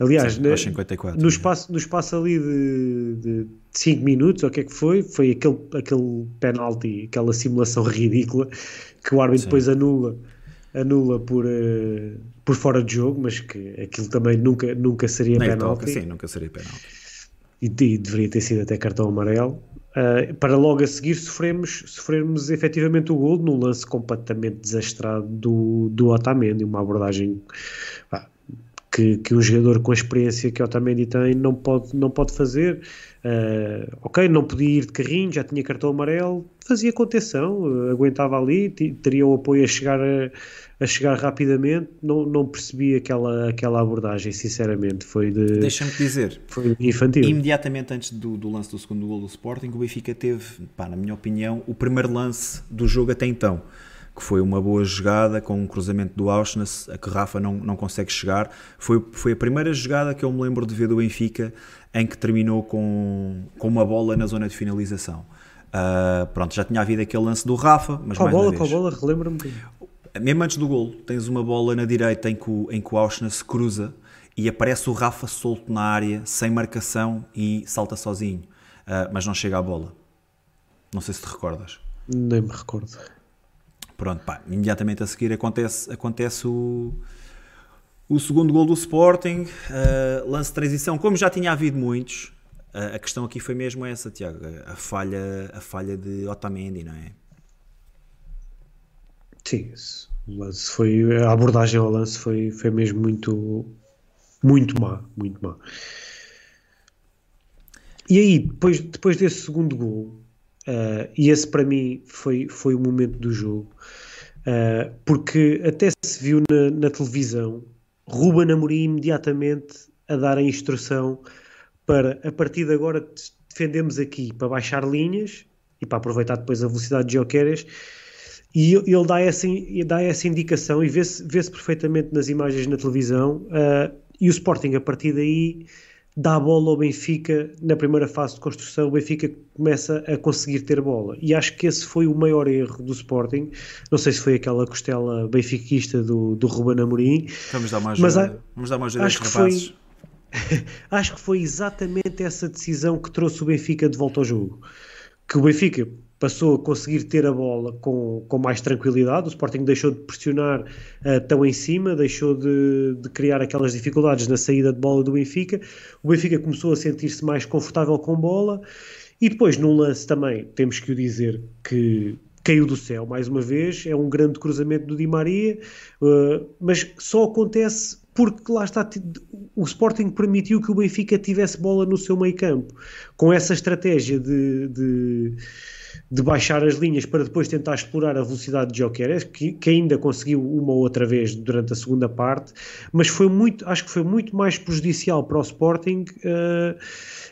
Aliás, Sim, na, 54, no, espaço, no espaço ali de 5 minutos, ou o que é que foi, foi aquele, aquele penalti, aquela simulação ridícula que o árbitro Sim. depois anula anula por, uh, por fora de jogo, mas que aquilo também nunca, nunca seria Nem penalti. Toca, sim, nunca seria penalti. E, e, deveria ter sido até cartão amarelo. Uh, para logo a seguir sofremos, sofremos efetivamente o gol num lance completamente desastrado do, do Otamendi, uma abordagem que, que um jogador com a experiência que o Otamendi tem não pode, não pode fazer. Uh, ok, não podia ir de carrinho, já tinha cartão amarelo, fazia contenção, uh, aguentava ali, teria o apoio a chegar, a, a, chegar rapidamente. Não, não percebi aquela, aquela abordagem, sinceramente. Foi de. Deixa-me dizer, foi infantil. Imediatamente antes do, do lance do segundo gol do Sporting, o Benfica teve, pá, na minha opinião, o primeiro lance do jogo até então que foi uma boa jogada com um cruzamento do Auschwitz, a que Rafa não, não consegue chegar. Foi, foi a primeira jogada que eu me lembro de ver do Benfica em que terminou com, com uma bola na zona de finalização. Uh, pronto, já tinha havido aquele lance do Rafa, mas qual mais bola, uma vez. Qual bola? Relembra-me. Mesmo antes do gol, tens uma bola na direita em que o, em que o Auschwitz cruza e aparece o Rafa solto na área, sem marcação e salta sozinho, uh, mas não chega à bola. Não sei se te recordas. Nem me recordo. Pronto, pá, imediatamente a seguir acontece, acontece o, o segundo gol do Sporting, uh, lance de transição, como já tinha havido muitos, uh, a questão aqui foi mesmo essa, Tiago, a falha, a falha de Otamendi, não é? Sim, o lance foi, a abordagem ao lance foi, foi mesmo muito, muito má, muito má. E aí, depois, depois desse segundo gol, Uh, e esse para mim foi, foi o momento do jogo, uh, porque até se viu na, na, televisão Ruben Amorim imediatamente a dar a instrução para a partir de agora defendemos aqui para baixar linhas e para aproveitar depois a velocidade de Jokeres e ele dá essa, dá essa indicação e vê-se vê perfeitamente nas imagens na televisão uh, e o Sporting a partir daí dá a bola ao Benfica na primeira fase de construção, o Benfica começa a conseguir ter bola. E acho que esse foi o maior erro do Sporting. Não sei se foi aquela costela benfiquista do, do Ruben Amorim. Vamos dar mais mas a, vamos dar mais acho que foi Acho que foi exatamente essa decisão que trouxe o Benfica de volta ao jogo. Que o Benfica passou a conseguir ter a bola com, com mais tranquilidade. O Sporting deixou de pressionar uh, tão em cima, deixou de, de, criar aquelas dificuldades na saída de bola do Benfica. O Benfica começou a sentir-se mais confortável com bola. E depois, num lance também, temos que o dizer que caiu do céu mais uma vez. É um grande cruzamento do Di Maria, uh, mas só acontece porque lá está, o Sporting permitiu que o Benfica tivesse bola no seu meio campo. Com essa estratégia de, de de baixar as linhas para depois tentar explorar a velocidade de Jokeres, que, que ainda conseguiu uma ou outra vez durante a segunda parte, mas foi muito, acho que foi muito mais prejudicial para o Sporting, uh,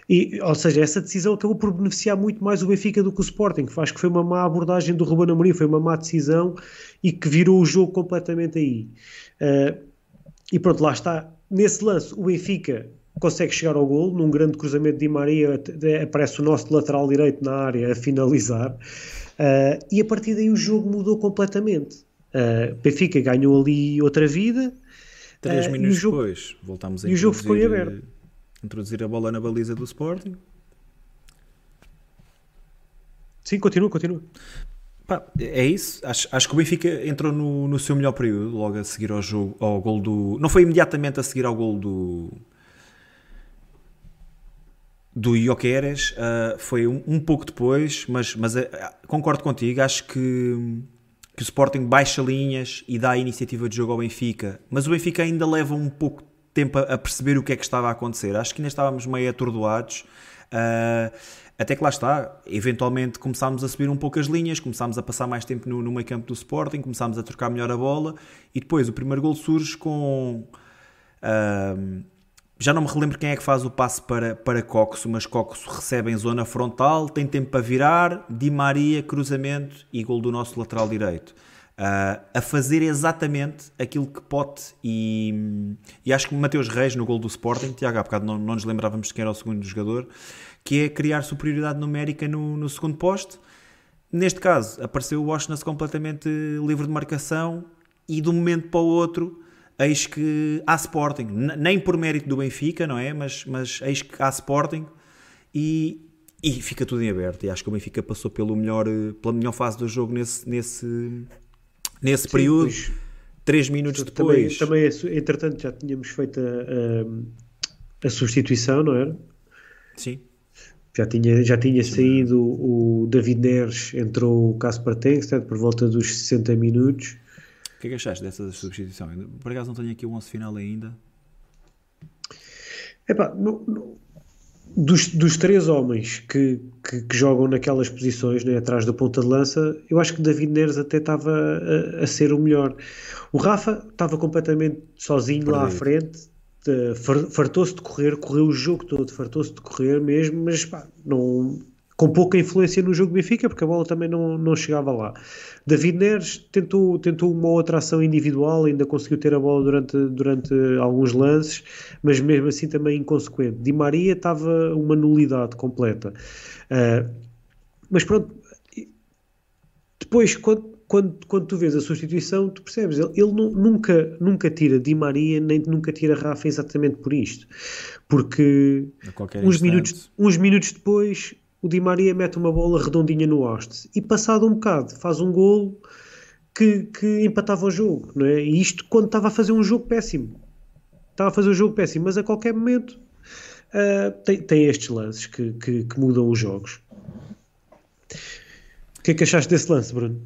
e, ou seja, essa decisão acabou por beneficiar muito mais o Benfica do que o Sporting, acho que foi uma má abordagem do Ruben Amorim, foi uma má decisão e que virou o jogo completamente aí. Uh, e pronto, lá está. Nesse lance, o Benfica consegue chegar ao gol, num grande cruzamento de Di Maria, aparece o nosso lateral direito na área a finalizar, uh, e a partir daí o jogo mudou completamente. Uh, Benfica ganhou ali outra vida. Três uh, minutos jogo, depois voltámos a e o jogo ficou aberto. introduzir a bola na baliza do Sporting. Sim, continua, continua. Pá, é isso. Acho, acho que o Benfica entrou no, no seu melhor período, logo a seguir ao jogo, ao gol do. Não foi imediatamente a seguir ao gol do, do Ioqueres uh, foi um, um, pouco depois, mas, mas uh, concordo contigo, acho que, que o Sporting baixa linhas e dá a iniciativa de jogo ao Benfica, mas o Benfica ainda leva um pouco de tempo a, a perceber o que é que estava a acontecer. Acho que ainda estávamos meio atordoados. Uh, até que lá está, eventualmente começámos a subir um pouco as linhas, começámos a passar mais tempo no, no meio campo do Sporting, começámos a trocar melhor a bola e depois o primeiro gol surge com uh, já não me relembro quem é que faz o passe para, para Coxo, mas Coxo recebe em zona frontal, tem tempo para virar, Di Maria, cruzamento e gol do nosso lateral direito. Uh, a fazer exatamente aquilo que Pote e, e acho que Mateus Reis no gol do Sporting, Tiago, há bocado não, não nos lembrávamos de quem era o segundo jogador, que é criar superioridade numérica no, no segundo poste. Neste caso, apareceu o Washington completamente livre de marcação e de um momento para o outro eis que há Sporting, nem por mérito do Benfica, não é? Mas, mas eis que há Sporting e, e fica tudo em aberto. E acho que o Benfica passou pelo melhor, pela melhor fase do jogo nesse, nesse, nesse Sim, período. Pois, 3 minutos depois. Também, também, entretanto, já tínhamos feito a, a, a substituição, não era? Sim. Já tinha, já tinha saído o, David Neres, entrou o Casper Tengsted por volta dos 60 minutos. O que é que achaste dessa substituição? Por acaso não tenho aqui o 11 final ainda. Epá, não, não, dos, dos três homens que, que, que, jogam naquelas posições, né, atrás da ponta de lança, eu acho que David Neres até estava a, a, ser o melhor. O Rafa estava completamente sozinho Perdido. lá à frente, fartou-se de correr, correu o jogo todo, fartou-se de correr mesmo, mas pá, não, com pouca influência no jogo Benfica, porque a bola também não, não chegava lá. David Neres tentou, tentou uma outra ação individual, ainda conseguiu ter a bola durante, durante alguns lances, mas mesmo assim também inconsequente. Di Maria estava uma nulidade completa. Uh, mas pronto, depois, quando, quando, quando tu vês a substituição, tu percebes, ele, ele nunca, nunca tira Di Maria, nem nunca tira Rafa exatamente por isto. Porque uns minutos, uns minutos depois o Di Maria mete uma bola redondinha no haste e passado um bocado faz um golo que, que empatava o jogo, não é? E isto quando estava a fazer um jogo péssimo. Estava a fazer um jogo péssimo, mas a qualquer momento uh, tem, tem estes lances que, que, que mudam os jogos. O que é que achaste desse lance, Bruno?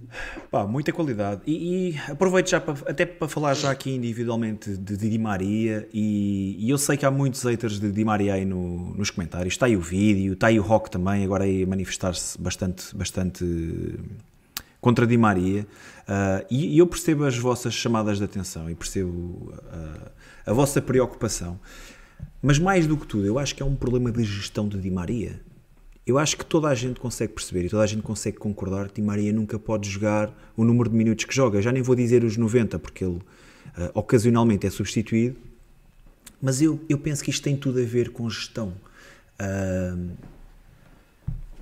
Pá, muita qualidade. E, e aproveito já para, até para falar já aqui individualmente de, de Di Maria. E, e, eu sei que há muitos haters de Di Maria aí no, nos comentários. Está aí o vídeo, está aí o Rock também, agora aí a manifestar-se bastante, bastante contra Di Maria. Uh, e, e, eu percebo as vossas chamadas de atenção e percebo uh, a vossa preocupação. Mas mais do que tudo, eu acho que é um problema de gestão de Di Maria eu acho que toda a gente consegue perceber e toda a gente consegue concordar que Di Maria nunca pode jogar o número de minutos que joga. Já nem vou dizer os 90, porque ele uh, ocasionalmente é substituído, mas eu, eu penso que isto tem tudo a ver com gestão. Uh,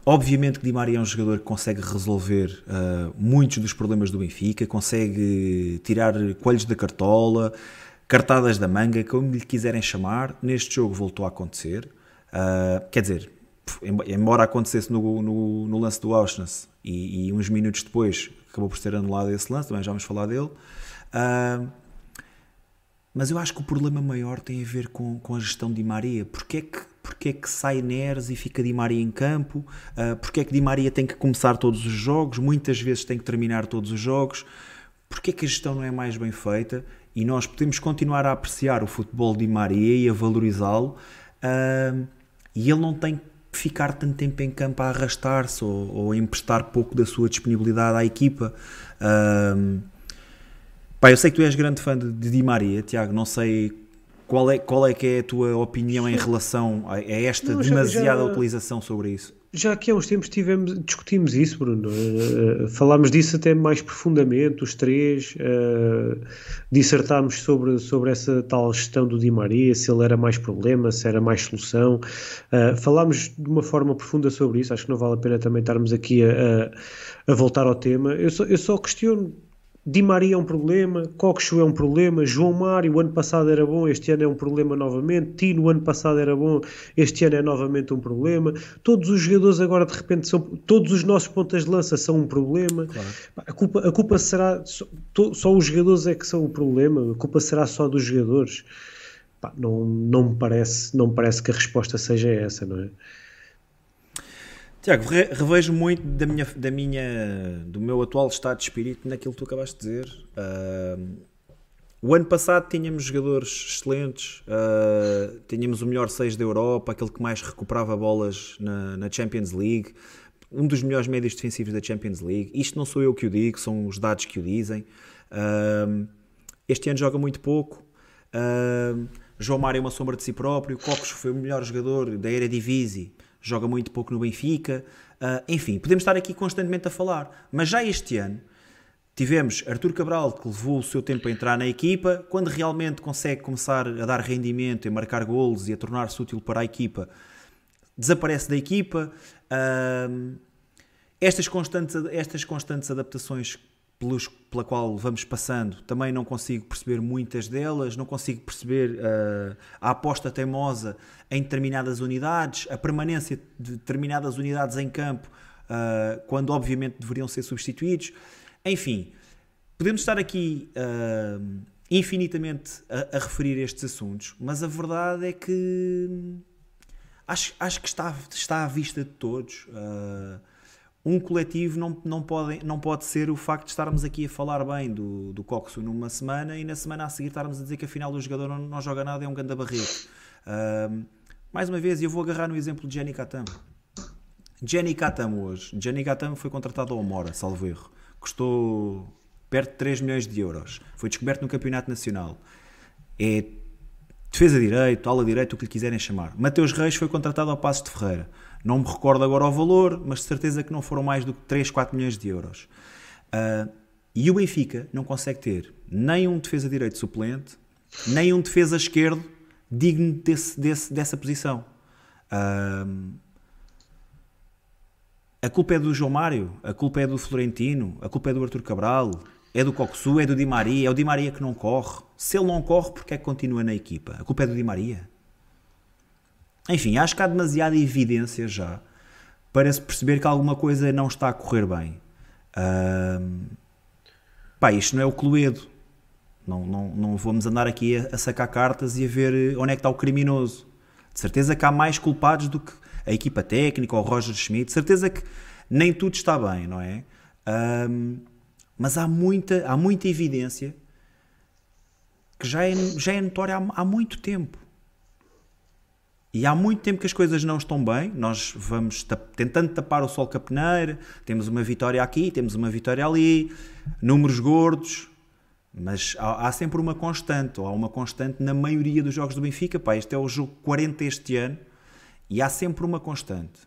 obviamente que Di Maria é um jogador que consegue resolver uh, muitos dos problemas do Benfica, consegue tirar coelhos da cartola, cartadas da manga, como lhe quiserem chamar. Neste jogo voltou a acontecer. Uh, quer dizer, embora acontecesse no, no, no lance do Auschwitz e, e, uns minutos depois acabou por ser anulado esse lance, também já vamos falar dele. Uh, mas eu acho que o problema maior tem a ver com, com a gestão de Di Maria. Porquê é que, porquê é que sai Neres e fica Di Maria em campo? Uh, é que Di Maria tem que começar todos os jogos? Muitas vezes tem que terminar todos os jogos. Porquê é que a gestão não é mais bem feita? E nós podemos continuar a apreciar o futebol de Di Maria e a valorizá-lo. Uh, e ele não tem ficar tanto tempo em campo a arrastar-se ou, ou emprestar pouco da sua disponibilidade à equipa. Um, pá, eu sei que tu és grande fã de, de Di Maria, Tiago, não sei qual é, qual é que é a tua opinião em relação a, a esta não, demasiada já, utilização sobre isso já que há uns tempos tivemos, discutimos isso, Bruno. Uh, falámos disso até mais profundamente, os três. Uh, dissertámos sobre, sobre essa tal gestão do Di Maria, se ele era mais problema, se era mais solução. Uh, falámos de uma forma profunda sobre isso. Acho que não vale a pena também estarmos aqui a, a, a voltar ao tema. Eu só, eu só questiono Di Maria é um problema, Coxo é um problema, João Mário o ano passado era bom, este ano é um problema novamente, Tino o ano passado era bom, este ano é novamente um problema. Todos os jogadores agora de repente são, todos os nossos pontas de lança são um problema. Claro. A, culpa, a culpa será, só, só, os jogadores é que são o problema, a culpa será só dos jogadores. Pá, não, não, me parece, não me parece que a resposta seja essa, não é? Tiago, revejo muito da minha, da minha, do meu atual estado de espírito naquilo que tu acabaste de dizer. Uh, o ano passado tínhamos jogadores excelentes, uh, tínhamos o melhor 6 da Europa, aquele que mais recuperava bolas na, na, Champions League, um dos melhores médios defensivos da Champions League. Isto não sou eu que o digo, são os dados que o dizem. Uh, este ano joga muito pouco. João Mário é uma sombra de si próprio. Cocos foi o melhor jogador da Eredivisie joga muito pouco no Benfica. Uh, enfim, podemos estar aqui constantemente a falar, mas já este ano tivemos Artur Cabral que levou o seu tempo a entrar na equipa, quando realmente consegue começar a dar rendimento, a marcar golos e a tornar-se útil para a equipa, desaparece da equipa. Uh, estas, constantes, estas constantes adaptações pelos, pela qual vamos passando, também não consigo perceber muitas delas, não consigo perceber uh, a aposta teimosa em determinadas unidades, a permanência de determinadas unidades em campo, uh, quando obviamente deveriam ser substituídos. Enfim, podemos estar aqui uh, infinitamente a, a, referir estes assuntos, mas a verdade é que acho, acho que está, está à vista de todos. Uh, um coletivo não, não, pode, não pode ser o facto de estarmos aqui a falar bem do, do Coxo numa semana e na semana a seguir estarmos a dizer que afinal o jogador não, não joga nada, é um ganda barreto. Mais uma vez, eu vou agarrar no exemplo de Jenny Katam. Jenny Katam hoje. Jenny Katam foi contratado ao Mora, salvo erro. Custou perto de 3 milhões de euros. Foi descoberto no Campeonato Nacional. É defesa direito, ala direito, o que lhe quiserem chamar. Mateus Reis foi contratado ao Passos de Ferreira. Não me recordo agora o valor, mas de certeza que não foram mais do que 3, 4 milhões de euros. Uh, e o Benfica não consegue ter nem um defesa direito suplente, nem um defesa esquerdo digno desse, desse, dessa posição. Uh, a culpa é do João Mário, a culpa é do Florentino, a culpa é do Arthur Cabral, é do Coxu, é do Di Maria, é o Di Maria que não corre. Se ele não corre, porque é que continua na equipa? A culpa é do Di Maria. Enfim, acho que há demasiada evidência já para se perceber que alguma coisa não está a correr bem. Uh, pá, isto não é o Cluedo. Não, não, não vamos andar aqui a, a, sacar cartas e a ver onde é que está o criminoso. De certeza que há mais culpados do que a equipa técnica ou o Roger Schmidt. De certeza que nem tudo está bem, não é? Um, mas há muita, há muita evidência que já é, já é notória há, há muito tempo. E há muito tempo que as coisas não estão bem, nós vamos tentando tapar o sol com a peneira, temos uma vitória aqui, temos uma vitória ali, números gordos, mas há, há, sempre uma constante, ou há uma constante na maioria dos jogos do Benfica. Pá, este é o jogo 40 este ano, e há sempre uma constante,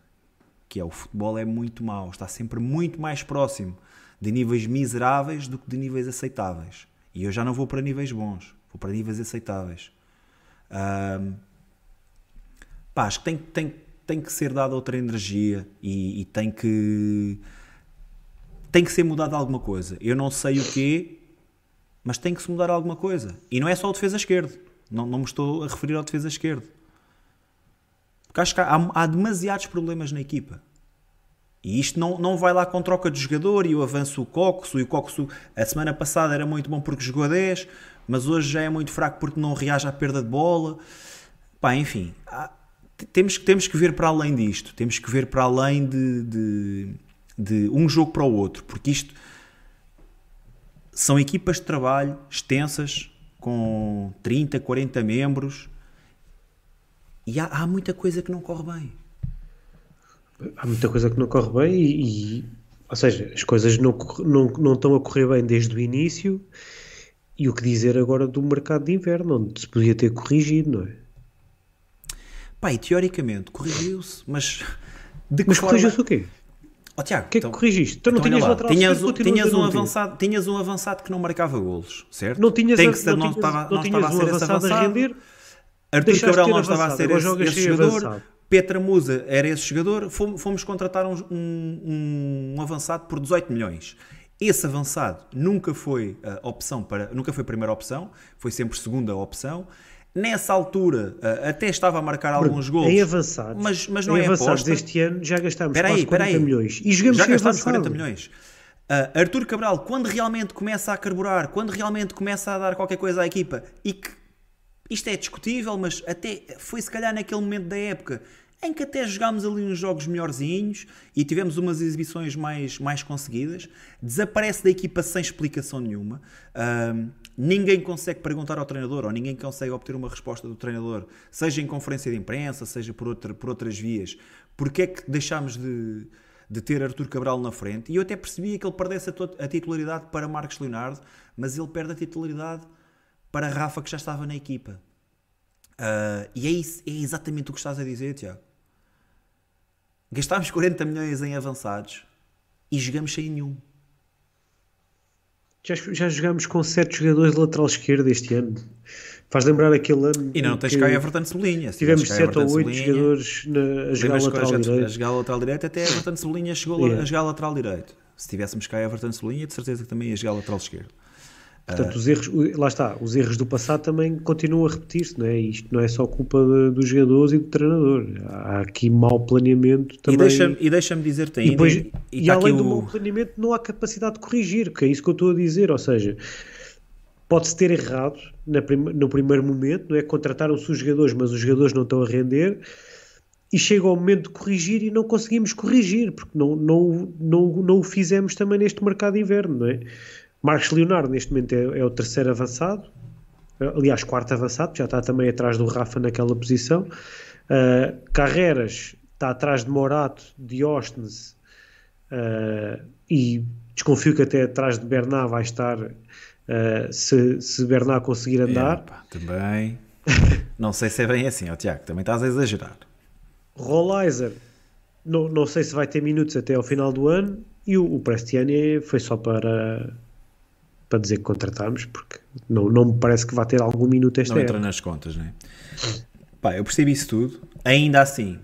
que é o futebol é muito mau, está sempre muito mais próximo de níveis miseráveis do que de níveis aceitáveis. E eu já não vou para níveis bons, vou para níveis aceitáveis. Um, pá, acho que tem, tem, tem que ser dada outra energia e, e, tem que tem que ser mudada alguma coisa. Eu não sei o quê, mas tem que se mudar alguma coisa. E não é só o defesa esquerdo. Não, não me estou a referir ao defesa esquerdo. Porque acho que há, há demasiados problemas na equipa. E isto não, não vai lá com troca de jogador e o avanço o Coxo e o Coxo a semana passada era muito bom porque jogou a 10, mas hoje já é muito fraco porque não reage à perda de bola. Pá, enfim, temos, temos que ver para além disto, temos que ver para além de, de, de, um jogo para o outro, porque isto são equipas de trabalho extensas, com 30, 40 membros, e há, há muita coisa que não corre bem. Há muita coisa que não corre bem, e, e ou seja, as coisas não, não, não estão a correr bem desde o início. E o que dizer agora do mercado de inverno, onde se podia ter corrigido, não é? Pá, e teoricamente corrigiu-se, mas de que Mas forma... corrigiu-se o quê? Oh, Tiago, o que é que então, corrigiste? Então não então, tinhas lateral tinhas, esquerdo, tinhas um avançado, tinhas um avançado que não marcava golos, certo? Não tinhas, Tem que ser, não, não, tinhas, estava, não, estava a ser um esse avançado. A render, Artur Cabral não estava a ser esse, esse jogador. Avançado. Petra Musa era esse jogador. Fomos, fomos contratar um, um, um, avançado por 18 milhões. Esse avançado nunca foi a opção para, nunca foi a primeira opção, foi sempre segunda opção. Nessa altura, uh, até estava a marcar alguns gols. Em avançados, mas, mas não em é avançados aposta. deste ano já gastámos pera quase aí, 40 aí. milhões. E jogamos já gastámos 40 milhões. Uh, Artur Cabral, quando realmente começa a carburar, quando realmente começa a dar qualquer coisa à equipa, e que isto é discutível, mas até foi se calhar naquele momento da época em que até jogámos ali uns jogos melhorzinhos e tivemos umas exibições mais, mais conseguidas, desaparece da equipa sem explicação nenhuma. Uh, ninguém consegue perguntar ao treinador ou ninguém consegue obter uma resposta do treinador, seja em conferência de imprensa, seja por, outra, por outras vias, porque é que deixámos de, de ter Artur Cabral na frente. E eu até percebia que ele perdesse a, a titularidade para Marcos Leonardo, mas ele perde a titularidade para Rafa, que já estava na equipa. Uh, e é, isso, é exatamente o que estás a dizer, Tiago. Gastámos 40 milhões em avançados e jogamos sem nenhum. Já, já jogámos com 7 jogadores de lateral esquerdo este ano. Faz lembrar aquele ano. E não tens cá Everton Cebolinha. Tivemos 7 ou 8 jogadores na, a jogar lateral direito. A jogar lateral direito, até Everton Cebolinha chegou yeah. a jogar lateral direito. Se tivéssemos cá Everton Cebolinha, de certeza que também ia jogar lateral esquerdo. Portanto, uh, os erros, lá está, os erros do passado também continuam a repetir-se, não é? Isto não é só culpa de, dos jogadores e do treinador. Há aqui mau planeamento também. E deixa-me e deixa dizer-te ainda. E, depois, e, e, e além o... do mau planeamento, não há capacidade de corrigir, que é isso que eu estou a dizer. Ou seja, pode-se ter errado prim no primeiro momento, não é? Contrataram-se os jogadores, mas os jogadores não estão a render e chega o momento de corrigir e não conseguimos corrigir, porque não, não, não, não o fizemos também neste mercado de inverno, não é? Marcos Leonardo, neste momento, é, é, o terceiro avançado, aliás, quarto avançado, já está também atrás do Rafa naquela posição. Uh, Carreras está atrás de Morato, de uh, e desconfio que até atrás de Bernard vai estar uh, se, se Bernard conseguir andar. Epa, também. não sei se é bem assim, ó, Tiago, também estás a exagerar. Rollizer, não, não sei se vai ter minutos até ao final do ano e o, o Prestiani foi só para para dizer que contratámos, porque não, não me parece que vá ter algum minuto esta Não entra nas contas, não é? Pá, eu percebi isso tudo. Ainda assim,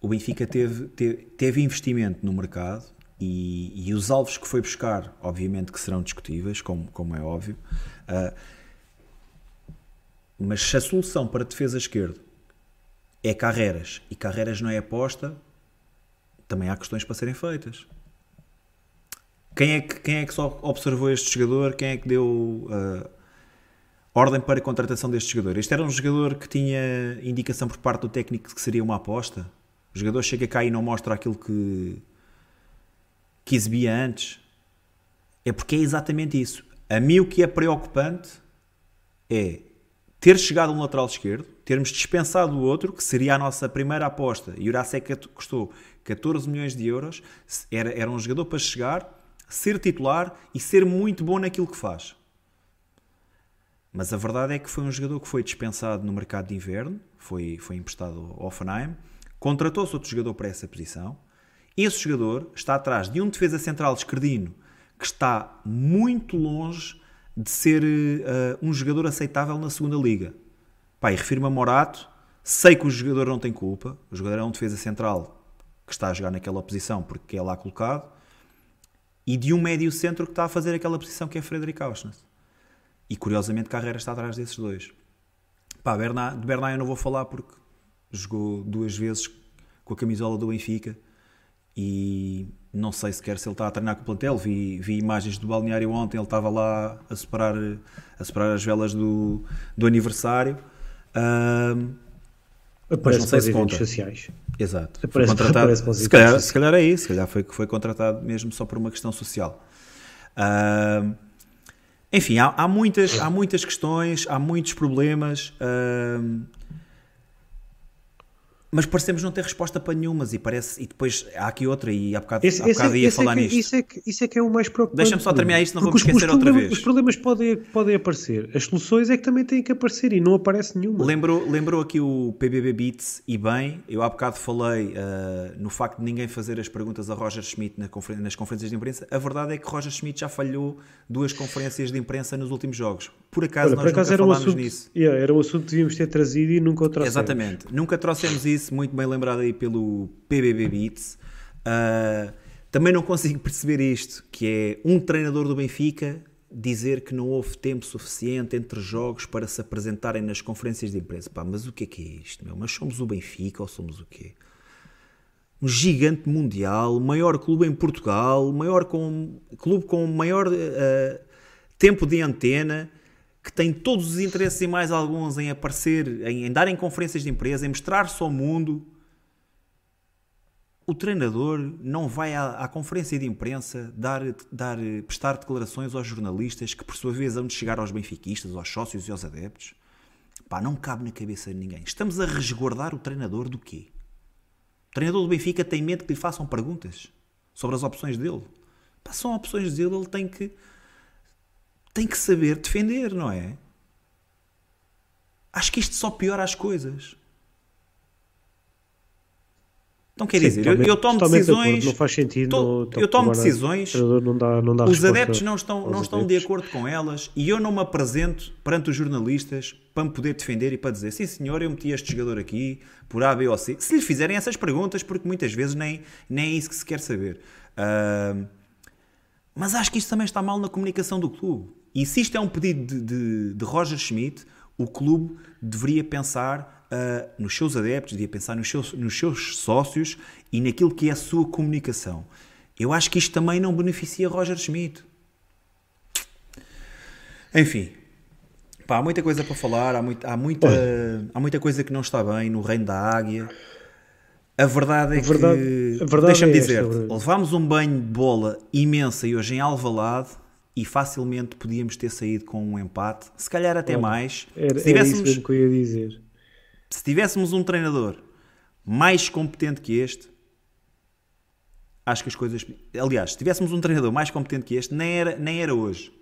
o Benfica teve, teve, teve investimento no mercado e, e, os alvos que foi buscar, obviamente que serão discutíveis, como, como é óbvio. Uh, mas se a solução para a defesa esquerda é carreiras e carreiras não é aposta, também há questões para serem feitas. Quem é que, quem é que só observou este jogador? Quem é que deu uh, ordem para a contratação deste jogador? Este era um jogador que tinha indicação por parte do técnico que seria uma aposta. O jogador chega cá e não mostra aquilo que, que exibia antes. É porque é exatamente isso. A mim o que é preocupante é ter chegado um lateral esquerdo, termos dispensado o outro, que seria a nossa primeira aposta, e o Urasek custou 14 milhões de euros, era, era um jogador para chegar ser titular e ser muito bom naquilo que faz. Mas a verdade é que foi um jogador que foi dispensado no mercado de inverno, foi, foi emprestado ao Offenheim, contratou-se outro jogador para essa posição. Esse jogador está atrás de um defesa central esquerdino que está muito longe de ser uh, um jogador aceitável na segunda liga. Pai, refiro-me a Morato, sei que o jogador não tem culpa, o jogador é um defesa central que está a jogar naquela posição porque é lá colocado, e de um médio centro que está a fazer aquela posição que é Frederic Auschwitz. E curiosamente Carreira está atrás desses dois. Pá, Bernard, de Bernard eu não vou falar porque jogou duas vezes com a camisola do Benfica e não sei sequer se ele está a treinar com o plantel. Vi, vi imagens do balneário ontem, ele estava lá a separar, a separar as velas do, do aniversário. Um, Aparece não sei se conta. sociais. Exato. Aparece, foi contratado, se, calhar, se calhar é isso, se calhar foi foi contratado mesmo só por uma questão social. Uh, enfim, há, há, muitas, há muitas questões, há muitos problemas. Uh, mas parecemos não ter resposta para nenhumas e parece e depois há aqui outra e há bocado, esse, há bocado esse, ia esse falar é que, nisto. Isso é, que, isso é que é o mais preocupante. Deixa-me só terminar isto, não vamos esquecer outra vez. Os problemas podem, podem aparecer, as soluções é que também têm que aparecer e não aparece nenhuma. Lembrou, lembrou aqui o PBB Beats e bem, eu há bocado falei uh, no facto de ninguém fazer as perguntas a Roger Schmidt na confer nas conferências de imprensa. A verdade é que Roger Schmidt já falhou duas conferências de imprensa nos últimos jogos. Por acaso Olha, nós por acaso nunca falámos um assunto, nisso. Yeah, era um assunto que devíamos ter trazido e nunca o trouxemos. Exatamente, nunca trouxemos isso, muito bem lembrado aí pelo PBB Beats. Uh, também não consigo perceber isto, que é um treinador do Benfica dizer que não houve tempo suficiente entre jogos para se apresentarem nas conferências de imprensa. Pá, mas o que é que é isto, meu? Mas somos o Benfica ou somos o quê? Um gigante mundial, maior clube em Portugal, maior com, clube com maior uh, tempo de antena, que tem todos os interesses e mais alguns em aparecer, em, em dar em conferências de imprensa, em mostrar-se ao mundo o treinador não vai à, à, conferência de imprensa dar, dar, prestar declarações aos jornalistas que, por sua vez, de chegar aos benfiquistas, aos sócios e aos adeptos. Pá, não cabe na cabeça de ninguém. Estamos a resguardar o treinador do quê? O treinador do Benfica tem medo que lhe façam perguntas sobre as opções dele. Pá, são opções dele, ele tem que, tem que saber defender, não é? Acho que isto só piora as coisas. Então quer Sim, dizer, eu, eu, tomo decisões. não faz sentido. To, eu tomo decisões. Não dá, não dá os adeptos não estão, não estão de acordo com elas e eu não me apresento perante os jornalistas para me poder defender e para dizer sim senhor, eu meti este jogador aqui por A, B ou C. Se lhes fizerem essas perguntas, porque muitas vezes nem, nem é isso que se quer saber. Uh, mas acho que isto também está mal na comunicação do clube. E se isto é um pedido de, de, de Roger Schmidt, o clube deveria pensar uh, nos seus adeptos, deveria pensar nos seus, nos seus sócios e naquilo que é a sua comunicação. Eu acho que isto também não beneficia Roger Schmidt. Enfim, pá, há muita coisa para falar, há, muito, há, muita, há muita coisa que não está bem no reino da águia. A verdade é a verdade, que, deixa-me é dizer, levámos um banho de bola imensa e hoje em Alvalade e facilmente podíamos ter saído com um empate, se calhar até mais. Era, se tivéssemos, era que eu ia dizer. Se tivéssemos um treinador mais competente que este, acho que as coisas. Aliás, se tivéssemos um treinador mais competente que este, nem era, nem era hoje.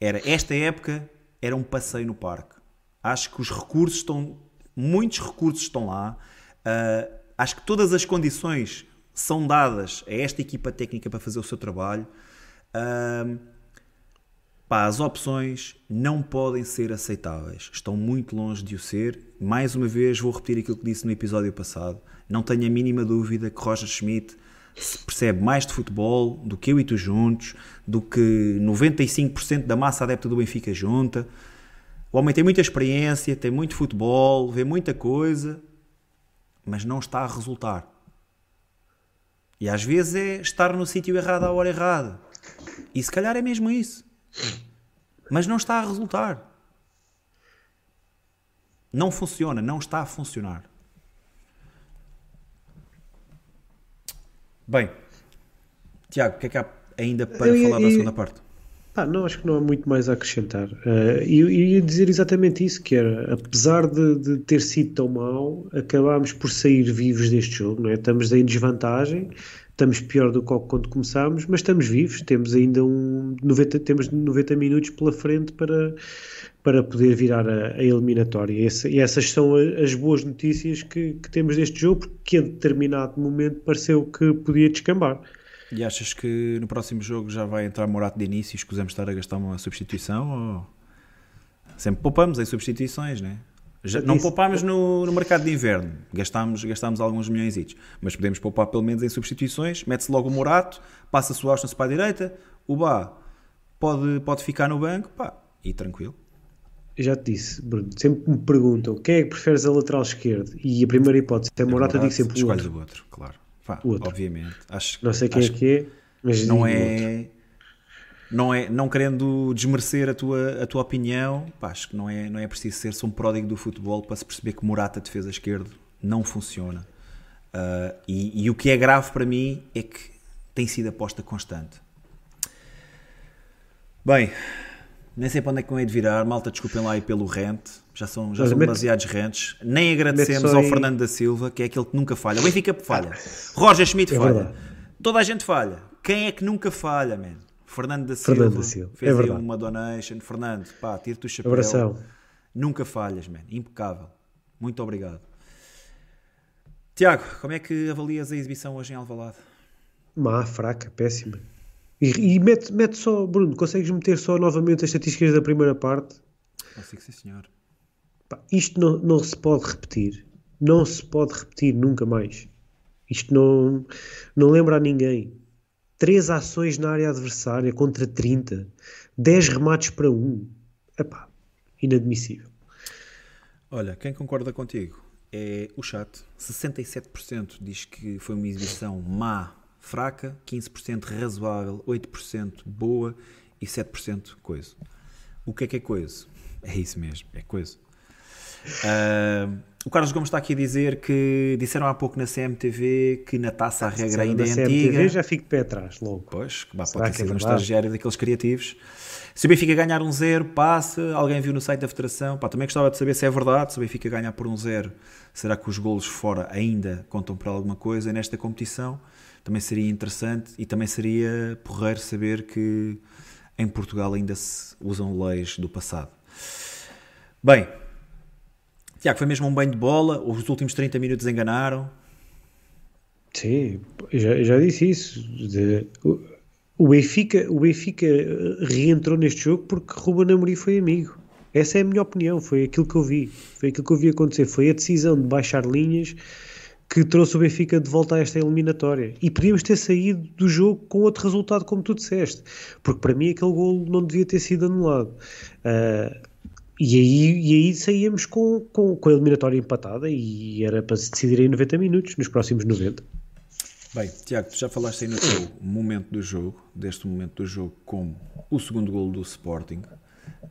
Era esta época, era um passeio no parque. Acho que os recursos estão. Muitos recursos estão lá. Uh, acho que todas as condições são dadas a esta equipa técnica para fazer o seu trabalho. Uh, pá, as opções não podem ser aceitáveis. Estão muito longe de o ser. Mais uma vez, vou repetir aquilo que disse no episódio passado. Não tenho a mínima dúvida que Roger Schmidt se percebe mais de futebol do que eu e tu juntos, do que 95% da massa adepta do Benfica junta. O homem tem muita experiência, tem muito futebol, vê muita coisa, mas não está a resultar. E às vezes é estar no sítio errado à hora errada. E se calhar é mesmo isso. Mas não está a resultar. Não funciona, não está a funcionar. Bem, Tiago, o que é que há ainda para eu, falar eu, da segunda parte? Não, acho que não há muito mais a acrescentar. Uh, e eu ia dizer exatamente isso, que era, apesar de, de, ter sido tão mau, acabámos por sair vivos deste jogo, não é? Estamos em desvantagem, estamos pior do que quando começámos, mas estamos vivos, temos ainda um 90, temos 90 minutos pela frente para, para poder virar a, a eliminatória. E, essa, essas são as boas notícias que, que, temos deste jogo, porque a determinado momento pareceu que podia descambar. E achas que no próximo jogo já vai entrar Morato de início e escusamos estar a gastar uma substituição? Ou... Sempre poupamos em substituições, né? Já, não poupámos no, no, mercado de inverno, gastámos, gastámos alguns milhões, mas podemos poupar pelo menos em substituições. Mete-se logo o Morato, passa-se o Austin para a direita, o Bá pode, pode ficar no banco pá, e tranquilo. Eu já te disse, Bruno, sempre me perguntam quem é que preferes a lateral esquerdo e a primeira hipótese é Morata, Morata digo sempre o outro. o outro, claro. Pá, outro. Obviamente. Acho, não sei quem é que é, mas não é, não é, não querendo desmerecer a tua, a tua opinião, pá, acho que não é, não é preciso ser um pródigo do futebol para se perceber que Morata, defesa esquerdo, não funciona. Uh, e, e o que é grave para mim é que tem sido aposta constante. Bem, nem sei para onde é que me hei de virar. Malta, desculpem lá aí pelo rente. Já são, já são demasiados rentes. Nem agradecemos ao Fernando da Silva, que é aquele que nunca falha. O Benfica falha. Roger Schmidt é falha. Verdade. Toda a gente falha. Quem é que nunca falha, man? Fernando da Silva. Fernando da Silva. Fez é aí uma donation. Fernando, pá, tira-te o chapéu. Abração. Nunca falhas, man. Impecável. Muito obrigado. Tiago, como é que avalias a exibição hoje em Alvalade? Má, fraca, péssima. E, e mete, mete só, Bruno, consegues meter só novamente as estatísticas da primeira parte? Consigo, sim, senhor. Isto não, não se pode repetir. Não se pode repetir nunca mais. Isto não, não lembra a ninguém. Três ações na área adversária contra 30. 10 remates para um. Epá, inadmissível. Olha, quem concorda contigo é o chat. 67% diz que foi uma exibição má fraca, 15% razoável, 8% boa e 7% coisa. O que é que é coisa? É isso mesmo, é coisa. Uh, o Carlos Gomes está aqui a dizer que disseram há pouco na CMTV que na taça a regra ainda é CMTV, antiga. já fico de pé atrás, logo. Pois, bah, pode ter sido é um estagiário daqueles criativos. Se o Benfica ganhar um zero, passa. Alguém viu no site da Federação. Pá, também gostava de saber se é verdade. Se o Benfica ganhar por um zero, será que os golos fora ainda contam para alguma coisa nesta competição? também seria interessante e também seria porreiro saber que em Portugal ainda se usam leis do passado. Bem, Tiago, foi mesmo um banho de bola, os últimos 30 minutos enganaram. Sim, já, já disse isso. O, o, Benfica, o Benfica reentrou neste jogo porque Ruben Amorim foi amigo. Essa é a minha opinião, foi aquilo que eu vi. Foi aquilo que eu vi acontecer. Foi a decisão de baixar linhas que trouxe o Benfica de volta a esta eliminatória. E podíamos ter saído do jogo com outro resultado, como tu disseste, porque para mim aquele gol não devia ter sido anulado. Uh, e aí, e aí saíamos com, com, com a eliminatória empatada e era para se decidir em 90 minutos, nos próximos 90. Bem, Tiago, tu já falaste aí no teu momento do jogo, deste momento do jogo, como o segundo gol do Sporting.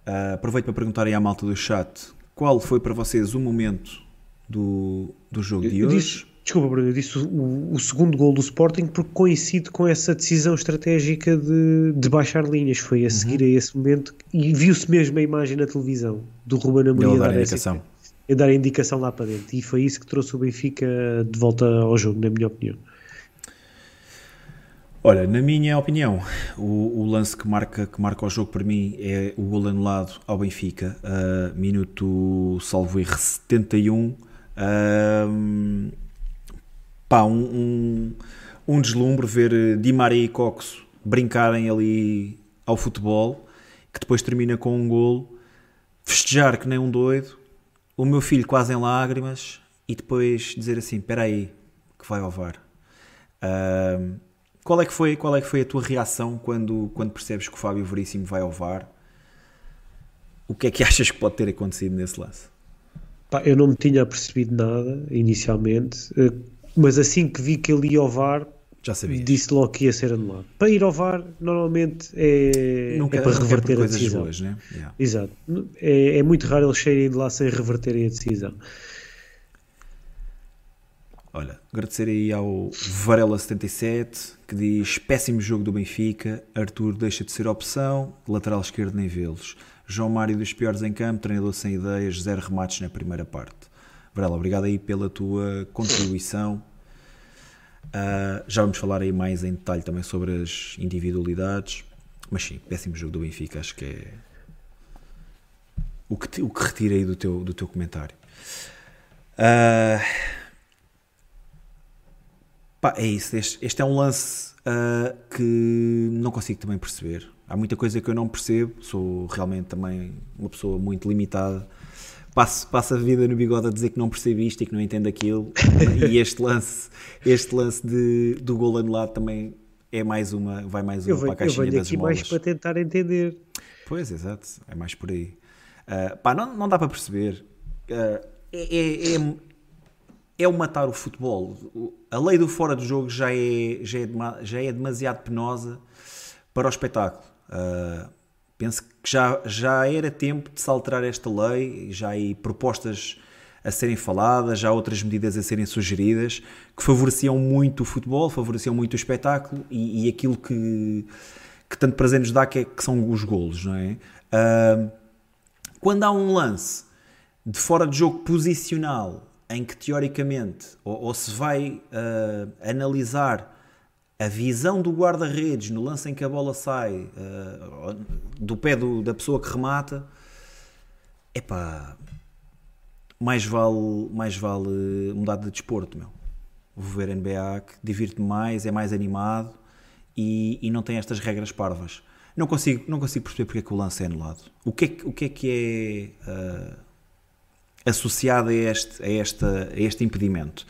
Uh, aproveito para perguntar aí à malta do chat qual foi para vocês o momento do, do jogo de hoje. Desculpa, Bruno, eu disse o, o, segundo gol do Sporting porque coincide com essa decisão estratégica de, de baixar linhas. Foi a seguir uhum. a esse momento e viu-se mesmo a imagem na televisão do Ruben Amorim a dar, a indicação. a dar a indicação lá para dentro. E foi isso que trouxe o Benfica de volta ao jogo, na minha opinião. Olha, na minha opinião, o, o, lance que marca, que marca o jogo para mim é o gol anulado ao Benfica, uh, minuto salvo erro 71. Uh, pá, um, um, um, deslumbre ver Di Maria e Coxo brincarem ali ao futebol, que depois termina com um gol, festejar que nem um doido, o meu filho quase em lágrimas e depois dizer assim: espera aí, que vai ao VAR. Uh, qual é que foi, qual é que foi a tua reação quando, quando percebes que o Fábio Veríssimo vai ao VAR? O que é que achas que pode ter acontecido nesse lance? Eu não me tinha percebido nada inicialmente, eh, mas assim que vi que ele ia ao VAR, já sabia. Disse logo que ia ser anulado. Para ir ao VAR, normalmente é, Nunca, é para reverter é a decisão. Boas, né? yeah. Exato. É, é, muito raro eles saírem de lá sem reverterem a decisão. Olha, agradecer aí ao Varela77 que diz péssimo jogo do Benfica, Arthur deixa de ser opção, lateral esquerdo nem vê-los. João Mário dos piores em campo, treinador sem ideias, zero remates na primeira parte. Varela, obrigado aí pela tua contribuição. Uh, já vamos falar aí mais em detalhe também sobre as individualidades, mas sim, péssimo jogo do Benfica, acho que é o que, o que retirei do teu, do teu comentário. Uh, Pá, é isso. Este, este é um lance uh, que não consigo também perceber. Há muita coisa que eu não percebo. Sou realmente também uma pessoa muito limitada. Passo, passo a vida no bigode a dizer que não percebo isto e que não entendo aquilo. e este lance, este lance de, do gol anulado também é mais uma, vai mais uma eu venho, para a caixinha eu venho aqui mais para tentar entender. Pois, exato. É mais por aí. Uh, pá, não, não dá para perceber. Uh, é, é, é, é o matar o futebol. A lei do fora do jogo já é, já é, já é demasiado penosa para o espetáculo. Uh, penso que já, já era tempo de se alterar esta lei, já há propostas a serem faladas, já há outras medidas a serem sugeridas que favoreciam muito o futebol, favoreciam muito o espetáculo e, e aquilo que, que tanto prazer nos dá que, é, que são os golos, não é? Uh, quando há um lance de fora de jogo posicional em que teoricamente, ou, ou se vai uh, analisar a visão do guarda-redes no lance em que a bola sai uh, do pé do, da pessoa que remata, epá, mais vale, mais vale mudar de desporto, meu. Vou ver NBA que divirte-me mais, é mais animado e, e, não tem estas regras parvas. Não consigo, não consigo perceber porque é que o lance é anulado. O que é, o que, é que é uh, associada a este, a, esta, a este impedimento.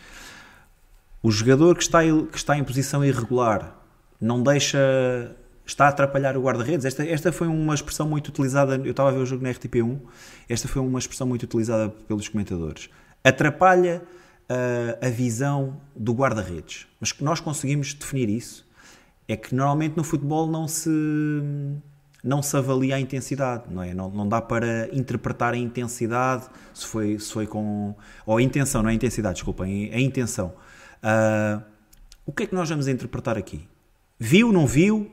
O jogador que está, que está em posição irregular não deixa. está a atrapalhar o guarda-redes. Esta, esta foi uma expressão muito utilizada. Eu estava a ver o jogo na RTP1. Esta foi uma expressão muito utilizada pelos comentadores. Atrapalha uh, a visão do guarda-redes. Mas que nós conseguimos definir isso é que normalmente no futebol não se não se avalia a intensidade, não é? Não, não dá para interpretar a intensidade, se foi, se foi com. Ou a intenção, não é a intensidade, desculpem, a intenção. Uh, o que é que nós vamos interpretar aqui? Viu, não viu?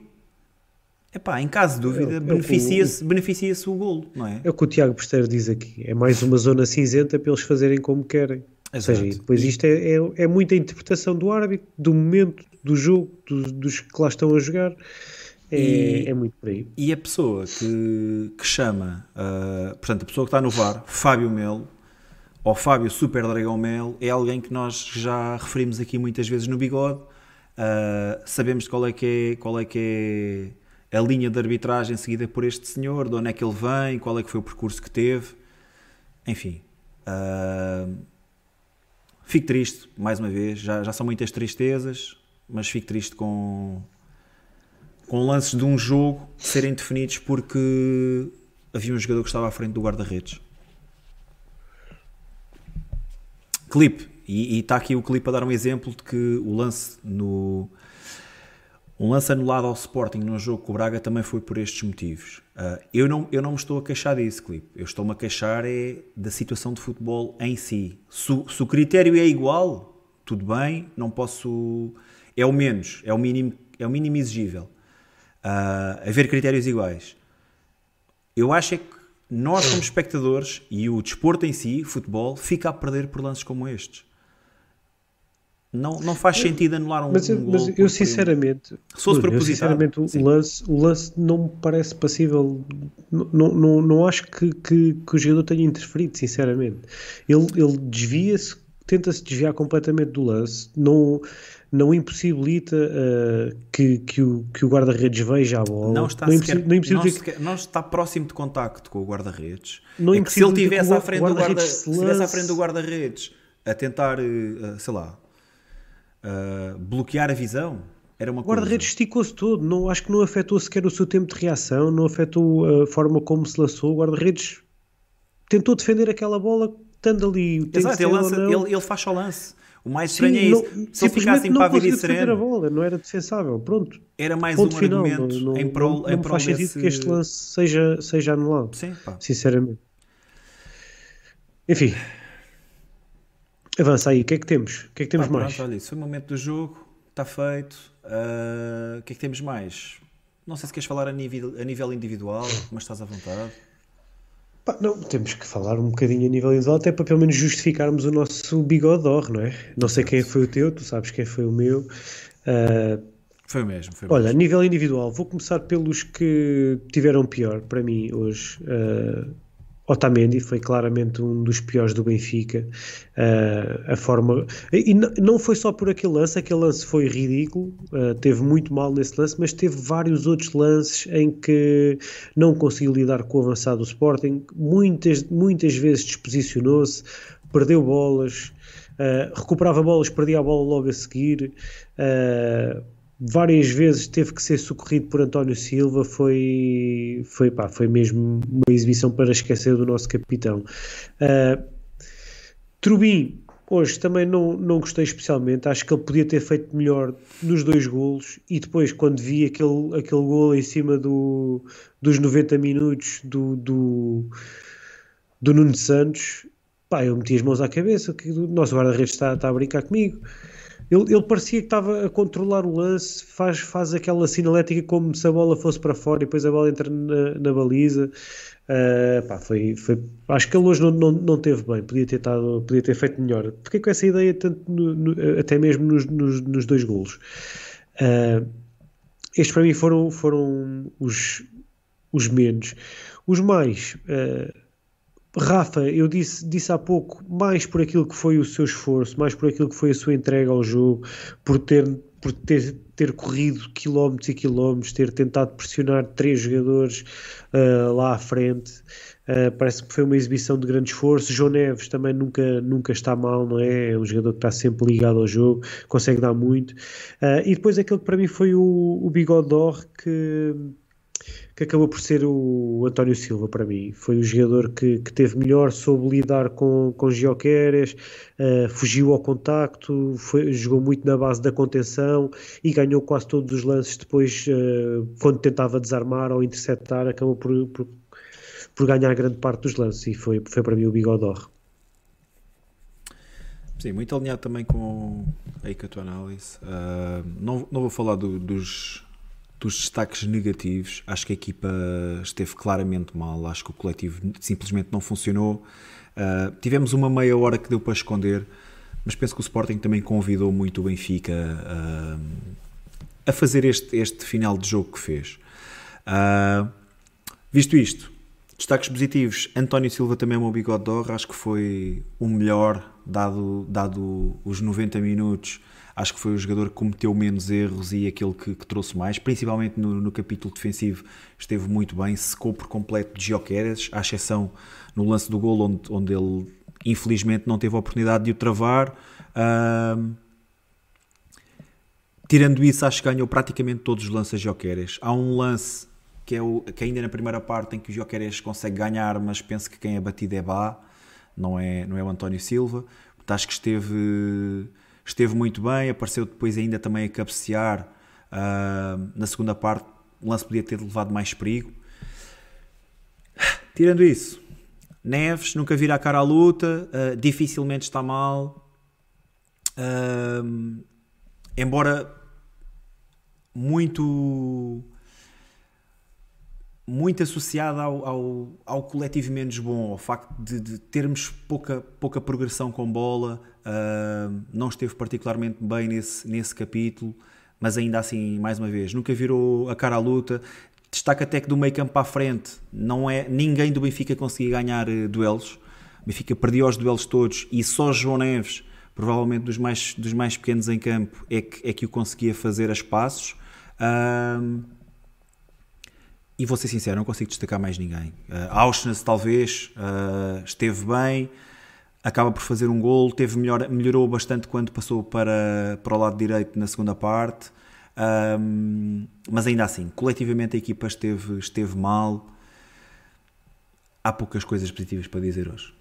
Epá, em caso de dúvida, beneficia-se beneficia o golo, não é? É o que o Tiago Besteiro diz aqui. É mais uma zona cinzenta para eles fazerem como querem. Exato. Ou seja, depois isto é, é, é, muita interpretação do árbitro, do momento, do jogo, do, dos que lá estão a jogar. É, e, é muito por aí. E a pessoa que, que chama, uh, portanto, a pessoa que está no VAR, Fábio Melo, ou Fábio Super Dragão Melo, é alguém que nós já referimos aqui muitas vezes no bigode. Uh, sabemos qual é, que é, qual é que é a linha de arbitragem seguida por este senhor, de onde é que ele vem, qual é que foi o percurso que teve. Enfim. Uh, fico triste, mais uma vez, já, já são muitas tristezas, mas fico triste com, com lances de um jogo serem definidos porque havia um jogador que estava à frente do guarda-redes. Clipe, e está aqui o clipe a dar um exemplo de que o lance no. Um lance anulado ao Sporting no jogo com o Braga também foi por estes motivos. Uh, eu, não, eu não me estou a queixar disso, clipe. Eu estou-me a queixar é da situação de futebol em si. Se, se o critério é igual, tudo bem, não posso. É o menos, é o mínimo, é o mínimo exigível. Uh, haver critérios iguais. Eu acho é que nós, como espectadores, e o desporto em si, futebol, fica a perder por lances como estes. Não, não faz sentido anular um, mas eu, um mas eu sinceramente, Bruno, eu, sinceramente o lance, o lance não me parece passível. Não, não, não acho que, que, que o jogador tenha interferido, sinceramente. Ele, ele desvia-se, tenta-se desviar completamente do lance, não, não impossibilita uh, que, que o, que o guarda-redes veja a bola. Não está, não sequer, não, não, sequer, não está próximo de contacto com o guarda-redes. Não é que se ele estivesse à frente do guarda-redes guarda, à frente do guarda-redes a tentar, uh, sei lá, uh, bloquear a visão, era uma o guarda-redes esticou-se todo, não, acho que não afetou sequer o seu tempo de reação, não afetou a forma como se lançou. O guarda-redes tentou defender aquela bola, estando ali. Exato, ele, lança, ele, ele faz só lance. O mais estranho Sim, é isso. Não, se ele ficasse impávido e sereno. a bola, não era defensável. Pronto. Era mais Ponto um final. argumento não, em prol, não, em não prol faz desse... sentido que este lance seja, seja anulado. Sim, pá. Sinceramente. Enfim. Avança aí. O que é que temos? O que é que temos mais? Pronto, olha, isso foi o momento do jogo. Está feito. Uh, o que é que temos mais? Não sei se queres falar a nível, a nível individual, mas estás à vontade. Pá, não, temos que falar um bocadinho a nível individual, até para pelo menos justificarmos o nosso bigode or, não é? Não sei quem foi o teu, tu sabes quem foi o meu. Uh, foi o mesmo. Foi olha, mesmo. a nível individual, vou começar pelos que tiveram pior para mim hoje. Uh, Otamendi foi claramente um dos piores do Benfica. Uh, a forma. E não foi só por aquele lance, aquele lance foi ridículo, uh, teve muito mal nesse lance, mas teve vários outros lances em que não conseguiu lidar com o avançado do Sporting. Muitas, muitas vezes desposicionou-se, perdeu bolas, uh, recuperava bolas, perdia a bola logo a seguir várias vezes teve que ser socorrido por António Silva, foi, foi, pá, foi mesmo uma exibição para esquecer do nosso capitão. Uh, Trubin, hoje também não, não gostei especialmente, acho que ele podia ter feito melhor nos dois golos e depois quando vi aquele, aquele golo em cima do, dos 90 minutos do, do, do Nuno Santos, pá, eu meti as mãos à cabeça, que o nosso guarda-redes está, está a brincar comigo. Ele, ele, parecia que estava a controlar o lance, faz, faz aquela sinalética como se a bola fosse para fora e depois a bola entra na, na baliza. Uh, pá, foi, foi, acho que ele hoje não, não, não teve bem, podia ter, tado, podia ter feito melhor. Fiquei com essa ideia tanto no, no, até mesmo nos, nos, nos dois golos. Uh, estes para mim foram, foram os, os menos. Os mais. Uh, Rafa, eu disse, disse há pouco, mais por aquilo que foi o seu esforço, mais por aquilo que foi a sua entrega ao jogo, por ter, por ter, ter corrido quilómetros e quilómetros, ter tentado pressionar três jogadores uh, lá à frente. Uh, parece que foi uma exibição de grande esforço. João Neves também nunca, nunca está mal, não é? É um jogador que está sempre ligado ao jogo, consegue dar muito. Uh, e depois aquele que para mim foi o, o Bigodor que que acabou por ser o António Silva para mim. Foi o jogador que, que teve melhor, soube lidar com, com Gioqueres, uh, fugiu ao contacto, foi, jogou muito na base da contenção e ganhou quase todos os lances depois, uh, quando tentava desarmar ou interceptar, acabou por, por, por, ganhar grande parte dos lances e foi, foi para mim o Bigodor. Sim, muito alinhado também com aí com a tua análise. Uh, não, não vou falar do, dos dos destaques negativos, acho que a equipa esteve claramente mal, acho que o coletivo simplesmente não funcionou. Uh, tivemos uma meia hora que deu para esconder, mas penso que o Sporting também convidou muito o Benfica uh, a fazer este, este final de jogo que fez. Uh, visto isto, destaques positivos, António Silva também é um bigode de honra, acho que foi o melhor, dado, dado os 90 minutos acho que foi o jogador que cometeu menos erros e aquele que, que trouxe mais, principalmente no, no, capítulo defensivo, esteve muito bem, secou por completo de Gioqueres, à exceção no lance do gol, onde, onde ele infelizmente não teve a oportunidade de o travar. Uh, tirando isso, acho que ganhou praticamente todos os lances Jokeres. Há um lance que, é o, que ainda na primeira parte em que o Jokeres consegue ganhar, mas penso que quem é batido é Bá, não é, não é o António Silva. Acho que esteve, esteve muito bem, apareceu depois ainda também a cabecear uh, na segunda parte, o lance podia ter levado mais perigo. Tirando isso, Neves nunca vira a cara à luta, uh, dificilmente está mal. Uh, embora muito muito associada ao, ao, ao, coletivo menos bom, ao facto de, de termos pouca, pouca progressão com bola, uh, não esteve particularmente bem nesse, nesse capítulo, mas ainda assim, mais uma vez, nunca virou a cara à luta. Destaca até que do meio campo para a frente, não é, ninguém do Benfica conseguia ganhar uh, duelos. O Benfica perdia os duelos todos e só João Neves, provavelmente dos mais, dos mais pequenos em campo, é que, é que o conseguia fazer a espaços. Uh, e vou ser sincero, não consigo destacar mais ninguém. Uh, Auschwitz talvez uh, esteve bem, acaba por fazer um gol, teve melhor, melhorou bastante quando passou para, para o lado direito na segunda parte, um, mas ainda assim, coletivamente a equipa esteve, esteve mal. Há poucas coisas positivas para dizer hoje.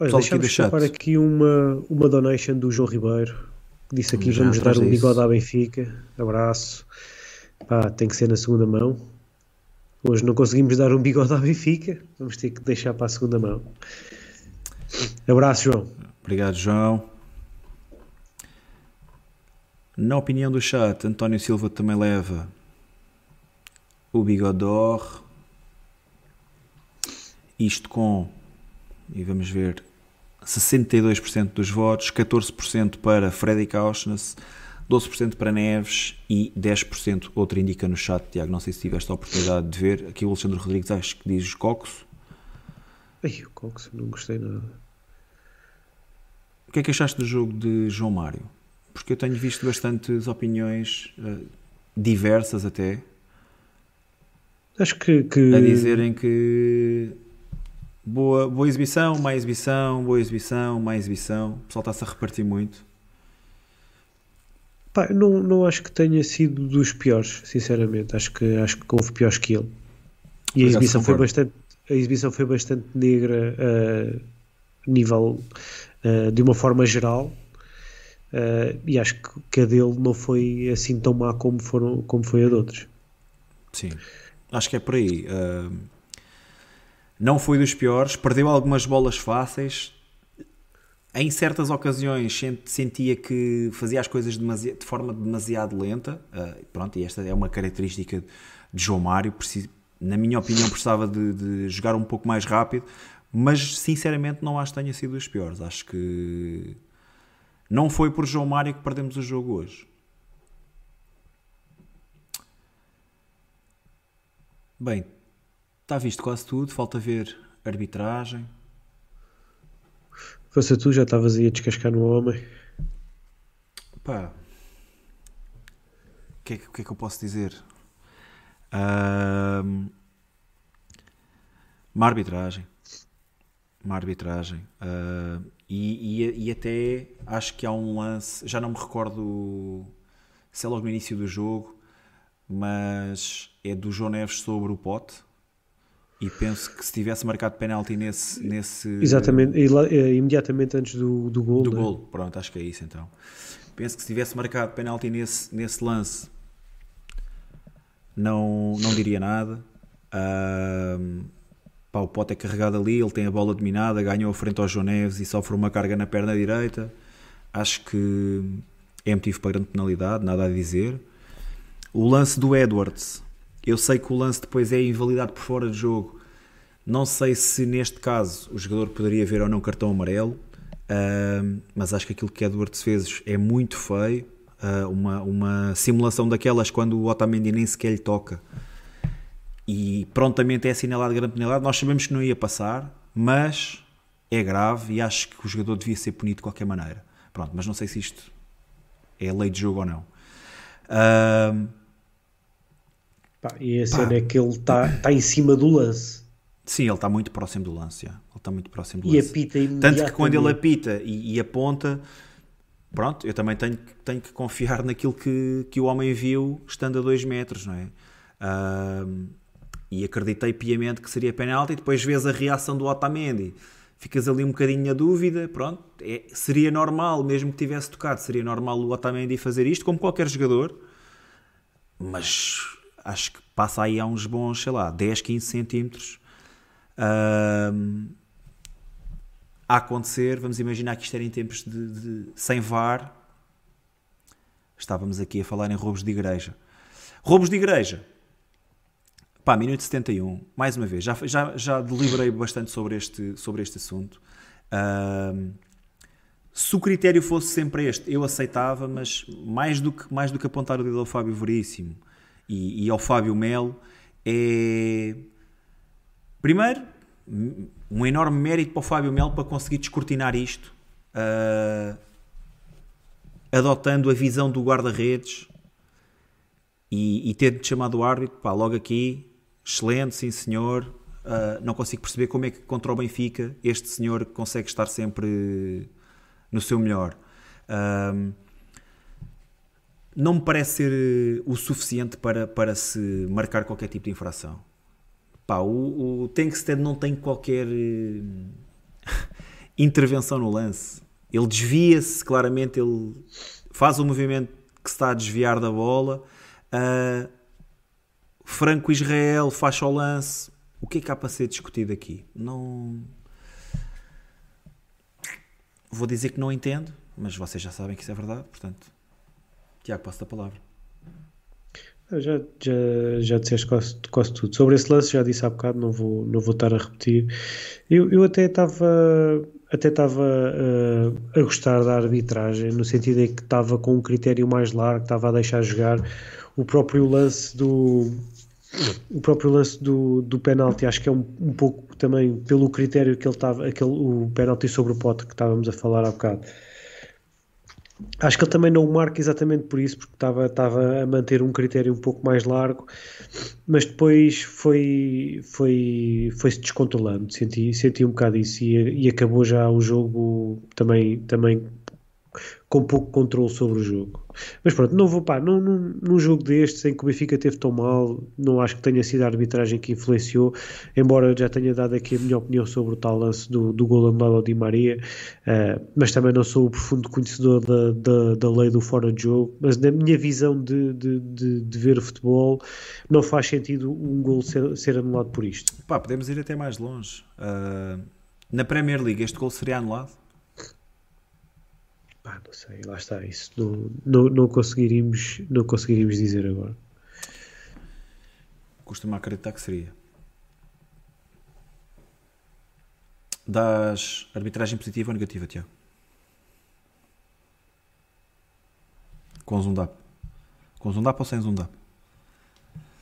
Olha, deixa-me escapar aqui uma, uma donation do João Ribeiro, que disse aqui, Já vamos dar um bigode à Benfica, abraço. Pá, tem que ser na segunda mão. Hoje não conseguimos dar um bigode à Benfica, vamos ter que deixar para a segunda mão. Abraço, João. Obrigado, João. Na opinião do chat, António Silva também leva o bigodor. Isto com, e vamos ver, 62% dos votos, 14% para Freddy Kaushnes, 12% para Neves e 10% outro indica no chat, Tiago, não sei se tiveste a oportunidade de ver, aqui o Alexandre Rodrigues acho que diz Coxo. Ai, o Coxo, não gostei nada. O que é que achaste do jogo de João Mário? Porque eu tenho visto bastantes opiniões uh, diversas até. Acho que, que... A dizerem que boa, boa exibição, má exibição, boa exibição, má exibição. O pessoal está-se a repartir muito. Pá, não, não acho que tenha sido dos piores, sinceramente. Acho que, acho que houve piores que ele. E a exibição, foi bastante, a exibição foi bastante negra a nível uh, de uma forma geral. Uh, e acho que a dele não foi assim tão má como, foram, como foi a de outros. Sim, acho que é por aí. Uh, não foi dos piores, perdeu algumas bolas fáceis, em certas ocasiões sentia que fazia as coisas de forma demasiado lenta. Uh, pronto, e esta é uma característica de João Mário. Na minha opinião, precisava de, de, jogar um pouco mais rápido, mas sinceramente não acho que tenha sido dos piores. Acho que não foi por João Mário que perdemos o jogo hoje. Bem, está visto quase tudo. Falta ver arbitragem fosse tu, já estavas aí a descascar no homem. Pá. O que, é, que, é que eu posso dizer? Uh, uma arbitragem. Uma arbitragem. Uh, e, e, e, até acho que há um lance, já não me recordo se é logo no início do jogo, mas é do João Neves sobre o pote e penso que se tivesse marcado penalti nesse. nesse Exatamente, eh, imediatamente antes do, do gol. Do né? gol, pronto, acho que é isso então. Penso que se tivesse marcado penalti nesse, nesse lance, não, não diria nada. Uh, pá, o Pote é carregado ali, ele tem a bola dominada, ganhou a frente ao João Neves e sofre uma carga na perna direita. Acho que é motivo para grande penalidade, nada a dizer. O lance do Edwards, eu sei que o lance depois é invalidado por fora de jogo. Não sei se neste caso o jogador poderia ver ou não cartão amarelo, uh, mas acho que aquilo que Edwards fez é muito feio. Uh, uma, uma simulação daquelas quando o Otamendi nem sequer lhe toca e prontamente é assinalado grande penalidade. Nós sabemos que não ia passar, mas é grave e acho que o jogador devia ser punido de qualquer maneira. Pronto, mas não sei se isto é lei de jogo ou não. Uh, Pá, e a cena é que ele está tá em cima do lance. Sim, ele está muito próximo do lance. Já. Ele está muito próximo do e lance. apita Tanto que quando ele apita e, e, aponta, pronto, eu também tenho, tenho que confiar naquilo que, que o homem viu estando a 2 metros, não é? Uh, e acreditei piamente que seria penalti. E depois vês a reação do Otamendi, ficas ali um bocadinho na dúvida. Pronto, é, seria normal, mesmo que tivesse tocado, seria normal o Otamendi fazer isto, como qualquer jogador, mas acho que passa aí a uns bons, sei lá, 10, 15 centímetros a acontecer. Vamos imaginar que isto era em tempos de, de, sem VAR. Estávamos aqui a falar em roubos de igreja. Roubos de igreja. Pá, minuto 71. Mais uma vez, já, já, já deliberei bastante sobre este, sobre este assunto. Se o critério fosse sempre este, eu aceitava, mas mais do que, mais do que apontar o dedo ao Fábio Veríssimo e, e ao Fábio Melo, é Primeiro, um enorme mérito para o Fábio Melo para conseguir descortinar isto, uh, adotando a visão do guarda-redes e, e ter chamado o árbitro, pá, logo aqui, excelente, sim senhor. Uh, não consigo perceber como é que contra o Benfica este senhor consegue estar sempre no seu melhor. Uh, não me parece ser o suficiente para, para se marcar qualquer tipo de infração. Pá, o, o Tankstead não tem qualquer uh, intervenção no lance. Ele desvia-se, claramente, ele faz o movimento que se está a desviar da bola. Uh, Franco Israel faz o lance. O que é que há para ser discutido aqui? Não. Vou dizer que não entendo, mas vocês já sabem que isso é verdade, portanto. Tiago, passo a palavra. Já, já, já disseste quase, quase tudo. Sobre esse lance já disse há bocado, não vou, não vou estar a repetir. Eu, eu até estava até estava uh, a gostar da arbitragem, no sentido em que estava com um critério mais largo, estava a deixar jogar o próprio lance do o próprio lance do, do penalti, acho que é um, um pouco também pelo critério que ele estava, aquele, o penalti sobre o pote que estávamos a falar há bocado Acho que ele também não o marca exatamente por isso, porque estava, estava a manter um critério um pouco mais largo, mas depois foi, foi, foi-se descontrolando, senti, senti um bocado isso e, e acabou já o jogo também, também com pouco controle sobre o jogo. Mas pronto, não vou pá, num, num, jogo destes em que o Benfica teve tão mal, não acho que tenha sido a arbitragem que influenciou, embora já tenha dado aqui a minha opinião sobre o tal lance do, do gol anulado ao Di Maria, uh, mas também não sou o profundo conhecedor da, da, da, lei do fora de jogo, mas na minha visão de, de, de, de ver futebol, não faz sentido um gol ser, ser anulado por isto. Pá, podemos ir até mais longe. Uh, na Premier League este gol seria anulado? Pá, não sei, lá está, isso não, não, não, conseguiríamos, não conseguiríamos dizer agora. Costumo acreditar que seria. Das arbitragem positiva ou negativa, Tiago? Com Zundap. Com Zundap ou sem Zundap?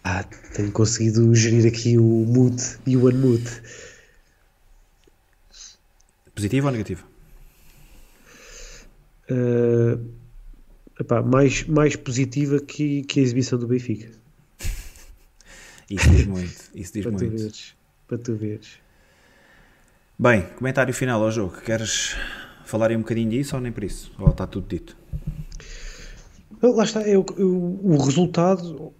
Ah, tenho conseguido gerir aqui o mute e o unmute. Positiva ou negativa? Uh, epá, mais, mais positiva que, que a exibição do Benfica. Isso diz muito. Isso diz para muito. Tu veres, para tu veres. Bem, comentário final ao jogo. Queres falar aí um bocadinho disso ou nem por isso? Ou está tudo dito? Lá está, é o, o resultado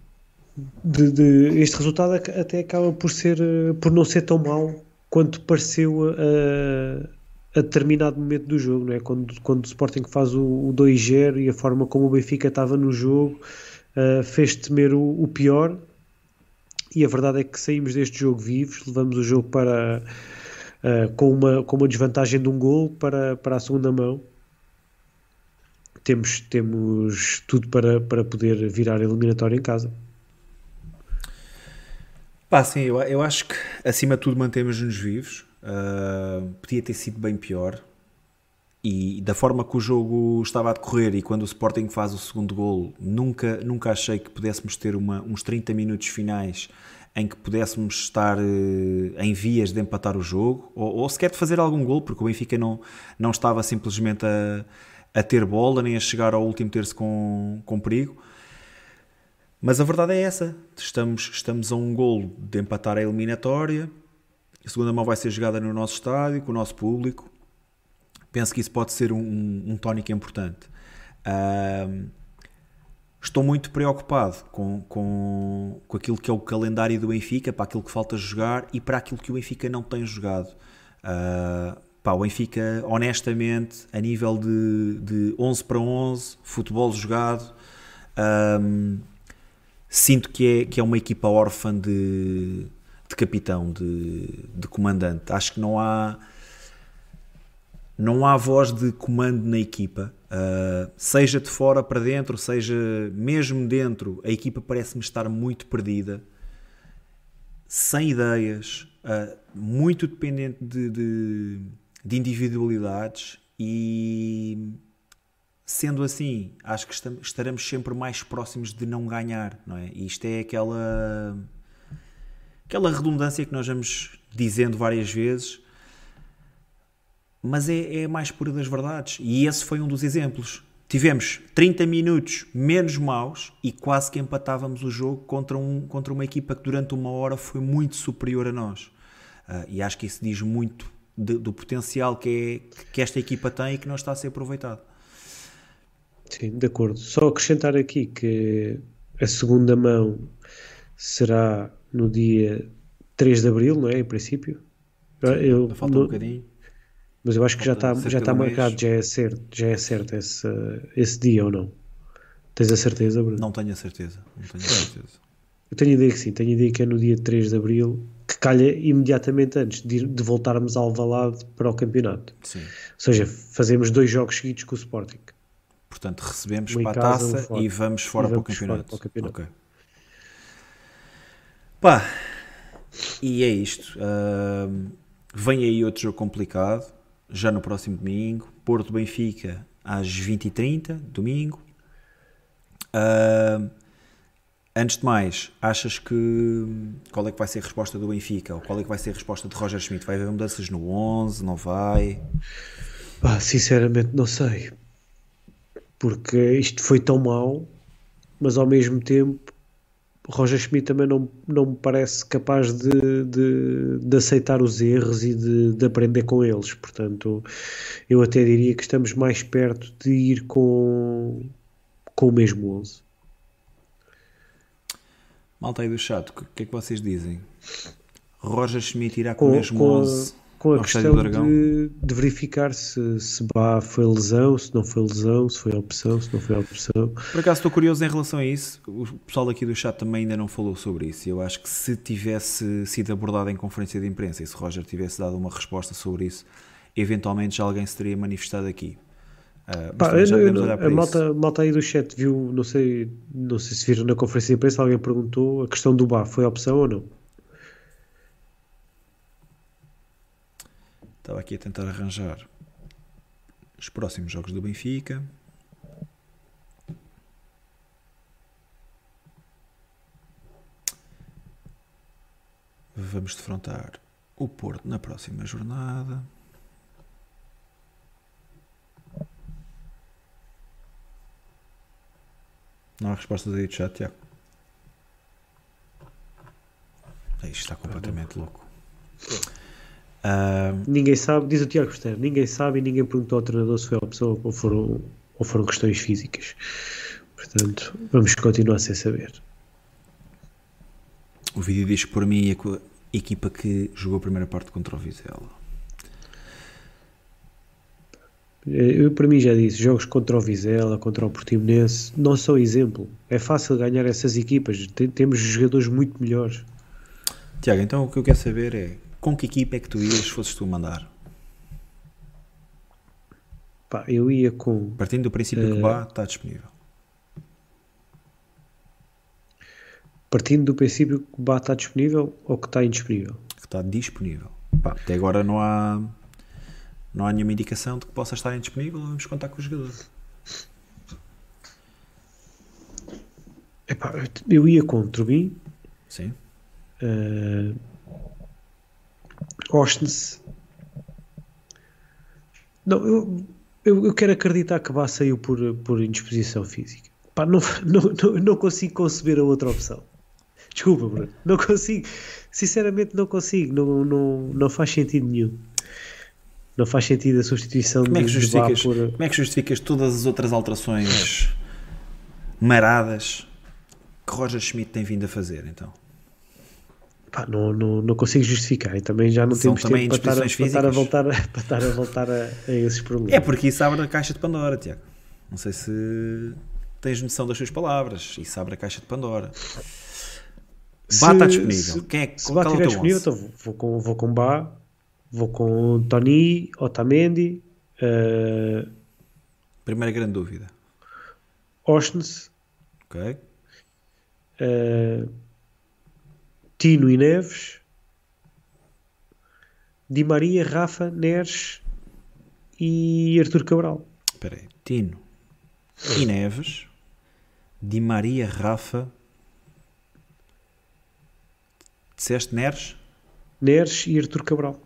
de, de, este resultado até acaba por ser por não ser tão mau quanto pareceu a, a determinado momento do jogo, não é? quando, quando o Sporting faz o, o 2-0 e a forma como o Benfica estava no jogo uh, fez temer o, o, pior e a verdade é que saímos deste jogo vivos, levamos o jogo para uh, com, uma, com uma desvantagem de um gol para, para a segunda mão temos, temos tudo para, para poder virar a eliminatória em casa. Pá, sim, eu, eu acho que acima de tudo mantemos-nos vivos. Uh, podia ter sido bem pior. E da forma que o jogo estava a decorrer e quando o Sporting faz o segundo gol, nunca, nunca achei que pudéssemos ter uma, uns 30 minutos finais em que pudéssemos estar uh, em vias de empatar o jogo ou, ou, sequer de fazer algum gol, porque o Benfica não, não estava simplesmente a, a ter bola nem a chegar ao último terço com, com perigo. Mas a verdade é essa: estamos, estamos a um gol de empatar a eliminatória A segunda mão vai ser jogada no nosso estádio, com o nosso público. Penso que isso pode ser um, um, um tónico importante. Uh, estou muito preocupado com, com, com aquilo que é o calendário do Benfica, para aquilo que falta jogar e para aquilo que o Benfica não tem jogado. Uh, pá, o Benfica, honestamente, a nível de, de 11 para 11, futebol jogado, sinto que é, que é uma equipa órfã de, de capitão, de, de comandante. Acho que não há não há voz de comando na equipa, uh, seja de fora para dentro, seja mesmo dentro, a equipa parece-me estar muito perdida, sem ideias, uh, muito dependente de, de, de, individualidades e sendo assim, acho que estaremos sempre mais próximos de não ganhar, não é? E isto é aquela aquela redundância que nós vamos dizendo várias vezes mas é, é mais pura das verdades. E esse foi um dos exemplos. Tivemos 30 minutos menos maus e quase que empatávamos o jogo contra, um, contra uma equipa que durante uma hora foi muito superior a nós. Uh, e acho que isso diz muito de, do potencial que, é, que esta equipa tem e que não está a ser aproveitado. Sim, de acordo. Só acrescentar aqui que a segunda mão será no dia 3 de Abril, não é? Em princípio. Eu, falta no, um bocadinho. Mas eu acho que já está, já está marcado, já é certo, já é certo esse, esse dia ou não? Tens a certeza, Bruno? Não tenho a certeza. Não tenho a certeza. Eu tenho a ideia que sim, tenho a ideia que é no dia 3 de Abril, que calha imediatamente antes de, de voltarmos ao Alvalade para o campeonato. Sim. Ou seja, fazemos dois jogos seguidos com o Sporting. Portanto, recebemos para a taça um e vamos fora, e vamos para, o para o campeonato. Okay. Pá, e é isto. Uh, vem aí outro jogo complicado já no próximo domingo. Porto Benfica às 20h30, domingo. Uh, antes de mais, achas que qual é que vai ser a resposta do Benfica? Ou qual é que vai ser a resposta de Roger Schmidt? Vai haver mudanças no 11? Não vai? Ah, sinceramente não sei. Porque isto foi tão mau, mas ao mesmo tempo Roger Schmidt também não, não me parece capaz de, de, de aceitar os erros e de, de, aprender com eles. Portanto, eu até diria que estamos mais perto de ir com, com o mesmo 11. Malta aí do chat, o que é que vocês dizem? Roger Schmidt irá com, com o mesmo com 11? Com a questão de, de, verificar se, se bah, foi lesão, se não foi lesão, se foi opção, se não foi opção. Por acaso estou curioso em relação a isso. O pessoal aqui do chat também ainda não falou sobre isso. Eu acho que se tivesse sido abordado em conferência de imprensa e se Roger tivesse dado uma resposta sobre isso, eventualmente já alguém se teria manifestado aqui. Uh, Pá, eu, eu, a malta, malta aí do chat viu, não sei, não sei se viram na conferência de imprensa, alguém perguntou a questão do Bá foi opção ou não? Estava aqui a tentar arranjar os próximos jogos do Benfica. Vamos defrontar o Porto na próxima jornada. Não há respostas aí do chat, Tiago. Isto está completamente louco. Uh, ninguém sabe, diz o Tiago Costeiro, ninguém sabe e ninguém perguntou ao treinador se foi a opção ou foram, ou foram questões físicas. Portanto, vamos continuar sem saber. O vídeo diz que por mim é a equipa que jogou a primeira parte contra o Vizela. Eu, para mim, já disse: jogos contra o Vizela, contra o Portimonense, não são exemplo. É fácil ganhar essas equipas. Temos jogadores muito melhores. Tiago, então o que eu quero saber é com que equipa é que tu ias se fosses tu mandar? Pá, eu ia com. Partindo do princípio uh, que Bá está disponível. Partindo do princípio que Bá está disponível ou que está indisponível? Que está disponível. Pá, até agora não há, não há nenhuma indicação de que possa estar indisponível. Vamos contar com o jogador. Epá, eu ia com o Turbin. Sim. Uh, Ostens. Não, eu, eu, eu, quero acreditar que Bá saiu por, por indisposição física. Pá, não, não, não, não consigo conceber a outra opção. Desculpa, Bruno. Não consigo. Sinceramente, não consigo. Não, não, não faz sentido nenhum. Não faz sentido a substituição como é que de justificas, por... Como é que justificas todas as outras alterações maradas que Roger Schmidt tem vindo a fazer, então? Pá, não, não, não consigo justificar e também já não São temos tempo para estar, a, para estar a voltar, a, para estar a, voltar a, a esses problemas. É porque isso abre a caixa de Pandora, Tiago. Não sei se tens noção das suas palavras. Isso abre a caixa de Pandora. Bá está disponível. Se, Quem é, se Bá é estiver teu disponível, 11? então vou, vou com, vou com Bá, vou com Tony, Otamendi, uh, Primeira grande dúvida. Oshnes, Ok? uh, Tino e Neves, Di Maria, Rafa, Neres e Artur Cabral. Espera aí. Tino e Neves. Di Maria, Rafa. Disseste Neres? Neres e Artur Cabral.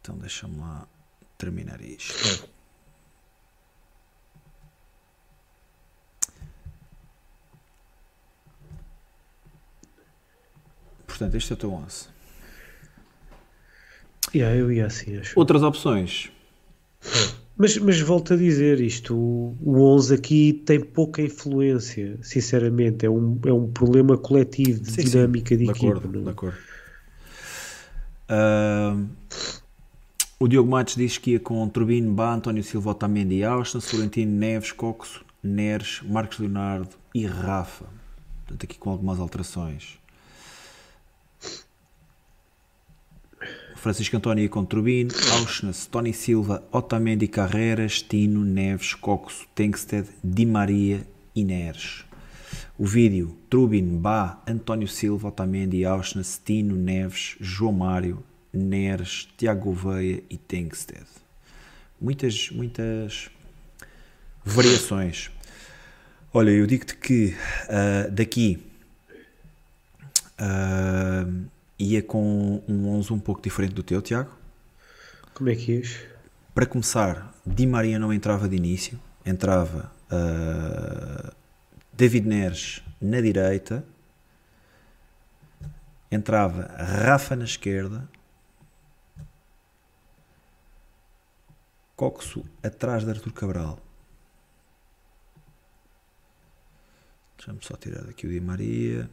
Então deixa-me lá terminar isto. Portanto, este é o teu 11. Yeah, eu ia assim, acho. Outras opções. Mas, mas volto a dizer isto, o, o 11 aqui tem pouca influência, sinceramente, é um, é um problema coletivo de Sim, sim. dinâmica de, de equipa. acordo, não? de acordo. Ahm, o Diogo Matos diz que ia com Turbino, Bá, António Silva, Otamendi e Austin, Florentino, Neves, Coxo, Neres, Marcos Leonardo e Rafa. Portanto, aqui com algumas alterações. Francisco António ia com Turbino, Auschnes, Tony Silva, Otamendi, Carreras, Tino, Neves, Coxo, Tengsted, Di Maria e Neres. O vídeo, Trubin, Bá, António Silva, Otamendi, Auschnes, Tino, Neves, João Mário, Neres, Tiago Gouveia e Tengsted. Muitas, muitas variações. Olha, eu digo-te que ah, daqui ah, ia com um 11 um pouco diferente do teu, Tiago. Como é que és? Para começar, Di Maria não entrava de início, entrava ah, David Neres na direita, entrava Rafa na esquerda, Coxo atrás de Artur Cabral. Deixa-me só tirar daqui o Di Maria.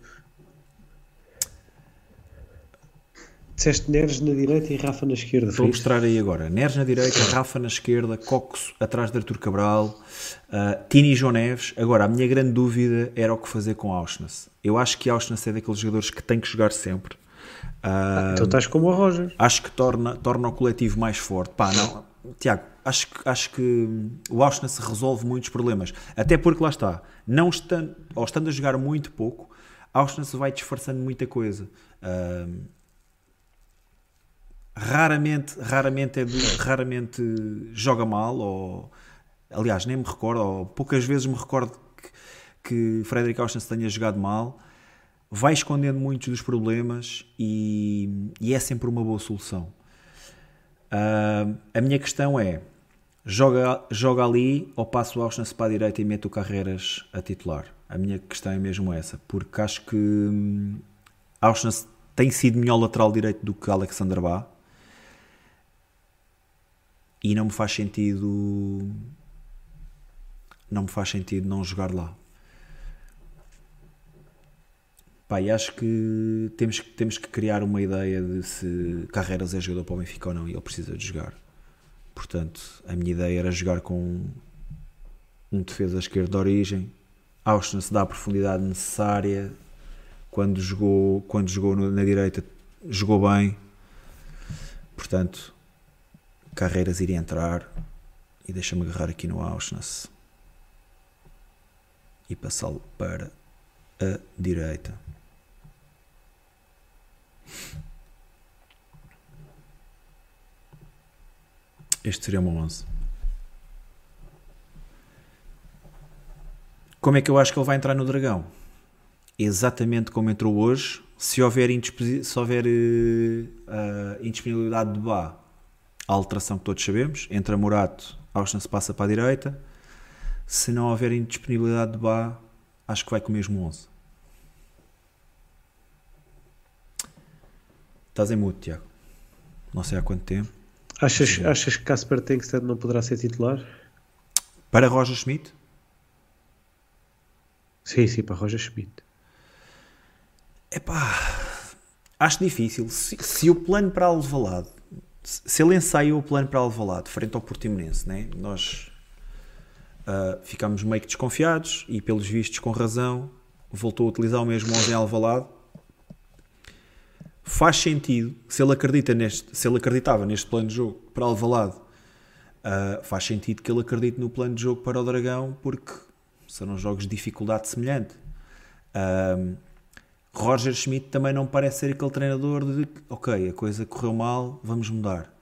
Disseste Neres na direita e Rafa na esquerda. Vou mostrar aí agora. Neres na direita, Rafa na esquerda, Coxo atrás de Artur Cabral, uh, Tini e João Neves. Agora, a minha grande dúvida era o que fazer com Auschwitz. Eu acho que Auschwitz é daqueles jogadores que tem que jogar sempre. Uh, Então estás como o Roger. acho que torna, torna o coletivo mais forte. Pá, não, Tiago, acho, que- acho que o Auschwitz resolve muitos problemas. Até porque lá está, não estando, ou estando a jogar muito pouco, Auschwitz vai disfarçando muita coisa. Ahm, raramente, raramente, é do- raramente joga mal, ou aliás, nem me recordo, ou poucas vezes me recordo que, que Frederick Auschwitz tenha jogado mal. Vai escondendo muitos dos problemas e, e é sempre uma boa solução. Ah, a minha questão é: joga, joga ali ou passo o Auschwitz para a direita e meto o Carreiras a titular? A minha questão é mesmo essa, porque acho que hum, Auschwitz tem sido melhor lateral direito do que Alexander Bá e não me faz sentido não me faz sentido não jogar lá. Pá, e acho que temos, temos que criar uma ideia de se Carreiras é jogador para o Benfica ou não e ele precisa de jogar. Portanto, a minha ideia era jogar com um defesa esquerdo de origem. Austin se dá a profundidade necessária. Quando jogou, quando jogou na direita, jogou bem. Portanto, Carreiras iria entrar. E deixa-me agarrar aqui no Auschwitz e passá-lo para a direita. Este seria o meu 11. Como é que eu acho que ele vai entrar no Dragão? Exatamente como entrou hoje. Se houver, se houver eh, ah, indisponibilidade de Bá, a alteração que todos sabemos, entra Morato, Austin se passa para a direita. Se não houver indisponibilidade de Bá, acho que vai com o mesmo 11. Estás em mute, Tiago. Não sei há quanto tempo. Achas, achas que Casper Tengsted não poderá ser titular? Para Roger Schmidt? Sim, sim, para Roger Schmidt. Epá, acho difícil. Se, se o plano para Alvalade, se ele ensaiou o plano para Alvalade frente ao Portimonense, né? nós uh, ficámos meio que desconfiados e pelos vistos com razão voltou a utilizar o mesmo 11 em Alvalade faz sentido se ele acredita neste se ele acreditava neste plano de jogo para Alvalade uh, faz sentido que ele acredite no plano de jogo para o Dragão porque serão jogos de dificuldade semelhante uh, Roger Schmidt também não parece ser aquele treinador de ok, a coisa correu mal, vamos mudar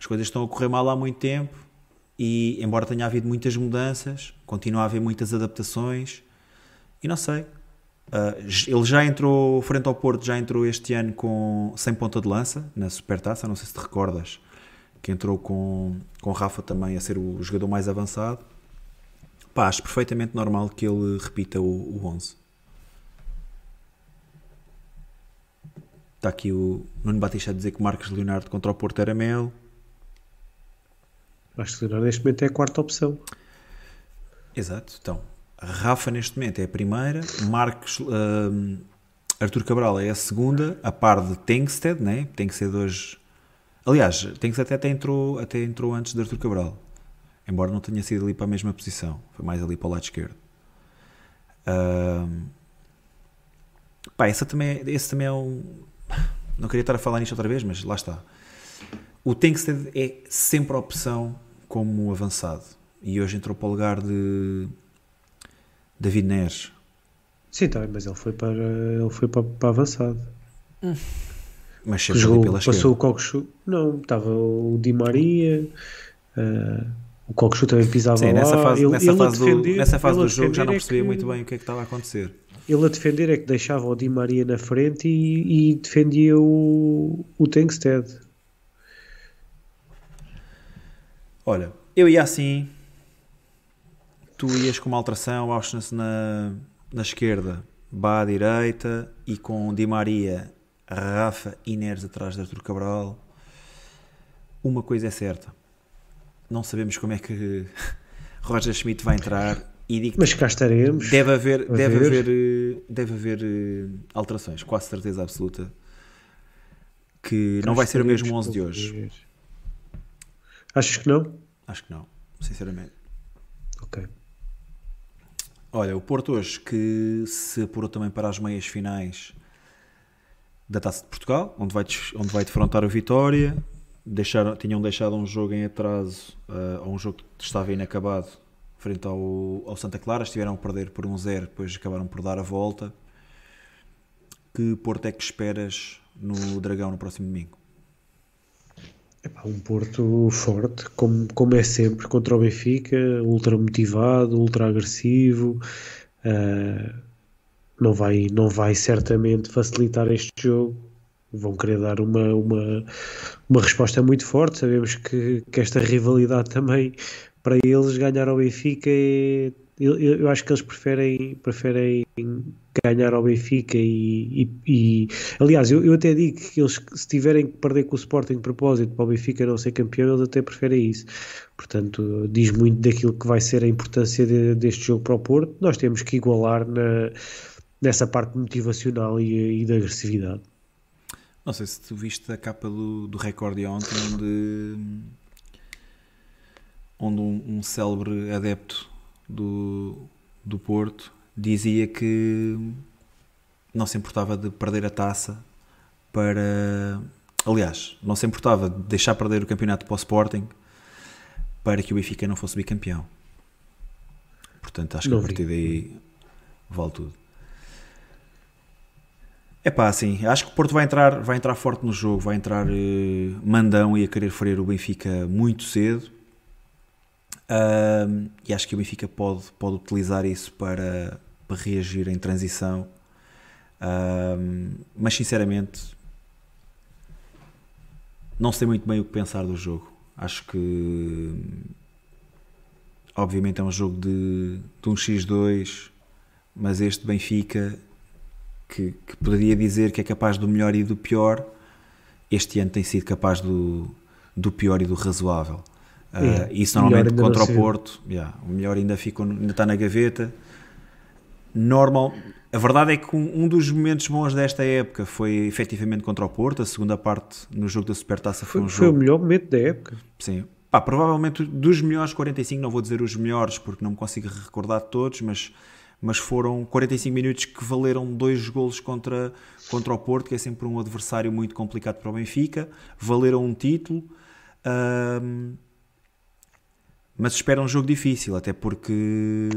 as coisas estão a correr mal há muito tempo e embora tenha havido muitas mudanças, continua a haver muitas adaptações e não sei. Uh, ele já entrou, frente ao Porto, já entrou este ano com sem ponta de lança na Supertaça, não sei se te recordas, que entrou com, com Rafa também a ser o jogador mais avançado. Pá, acho perfeitamente normal que ele repita o, o 11. Está aqui o Nuno Batista a dizer que Marcos Leonardo contra o Porto era mel. Acho que neste momento é a quarta opção. Exato, então. Rafa neste momento é a primeira, Marcos uh, Arthur Cabral é a segunda, a par de Tengsted, né? Tengsted hoje. Aliás, Tengsted até entrou, até entrou antes de Arthur Cabral, embora não tenha sido ali para a mesma posição, foi mais ali para o lado esquerdo. Uh, pá, esse também, esse também é um. Não queria estar a falar nisto outra vez, mas lá está. O Tengsted é sempre a opção como avançado. E hoje entrou para o lugar de David Neres. Sim, tá, mas ele foi para, ele foi para, para avançado. Hum. Mas sempre jogou, pela passou esquerda. o Coxu. Não, estava o Di Maria. Uh, o Coxu também pisava Sim, nessa lá. Fase, ele, nessa, ele fase do, nessa fase do jogo já não percebia é que, muito bem o que é que estava a acontecer. Ele a defender é que deixava o Di Maria na frente e, e defendia o, o Tengsted. Olha, eu ia assim, tu ias com uma alteração, Auschwitz na, na esquerda, Bá à direita e com Di Maria, Rafa e Neres atrás de Artur Cabral. Uma coisa é certa, não sabemos como é que Roger Schmidt vai entrar. Mas cá estaremos. Deve haver, deve haver, deve haver eh, alterações, quase certeza absoluta. Que cá não vai ser o mesmo 11 de hoje. Achas que não? Acho que não, sinceramente. Ok. Olha, o Porto hoje que se apurou também para as meias finais da Taça de Portugal, onde vai, onde vai defrontar o Vitória. Deixaram, tinham deixado um jogo em atraso, uh, um jogo que estava inacabado, frente ao, ao Santa Clara. Estiveram a perder por um zero, depois acabaram por dar a volta. Que Porto é que esperas no Dragão no próximo domingo? Epá, um Porto forte, como, como é sempre, contra o Benfica, ultra motivado, ultra agressivo. Uh, não, vai, não vai certamente facilitar este jogo. Vão querer dar uma, uma, uma resposta muito forte. Sabemos que, que esta rivalidade também, para eles, ganhar ao Benfica é eu, eu, acho que eles preferem, preferem ganhar ao Benfica e, e, e aliás, eu, eu, até digo que eles se tiverem que perder com o Sporting de propósito para o Benfica não ser campeão, eles até preferem isso. Portanto, diz muito daquilo que vai ser a importância de, deste jogo para o Porto. Nós temos que igualar na, nessa parte motivacional e, e da agressividade. Não sei se tu viste a capa do, do recorde ontem, onde, onde um, um célebre adepto do, do Porto dizia que não se importava de perder a taça para. Aliás, não se importava de deixar perder o campeonato para o Sporting para que o Benfica não fosse bicampeão. Portanto, acho que a partir daí vale tudo. É pá, assim, acho que o Porto vai entrar, vai entrar forte no jogo, vai entrar eh, mandão e a querer ferir o Benfica muito cedo um, e acho que o Benfica pode, pode utilizar isso para, para reagir em transição. Um, mas sinceramente, não sei muito bem o que pensar do jogo. Acho que obviamente é um jogo de, de um X2, mas este Benfica, que, que poderia dizer que é capaz do melhor e do pior, este ano tem sido capaz do, do pior e do razoável. Uh, isso normalmente contra o Porto, yeah, o melhor ainda, fica, ainda está na gaveta. Normal, a verdade é que um, um, dos momentos bons desta época foi efetivamente contra o Porto. A segunda parte no jogo da Supertaça foi, foi um jogo. Foi o melhor momento da época. Sim, Pá, provavelmente dos melhores 45, não vou dizer os melhores porque não me consigo recordar de todos, mas, mas foram 45 minutos que valeram dois golos contra, contra o Porto, que é sempre um adversário muito complicado para o Benfica, valeram um título, um, mas espera um jogo difícil, até porque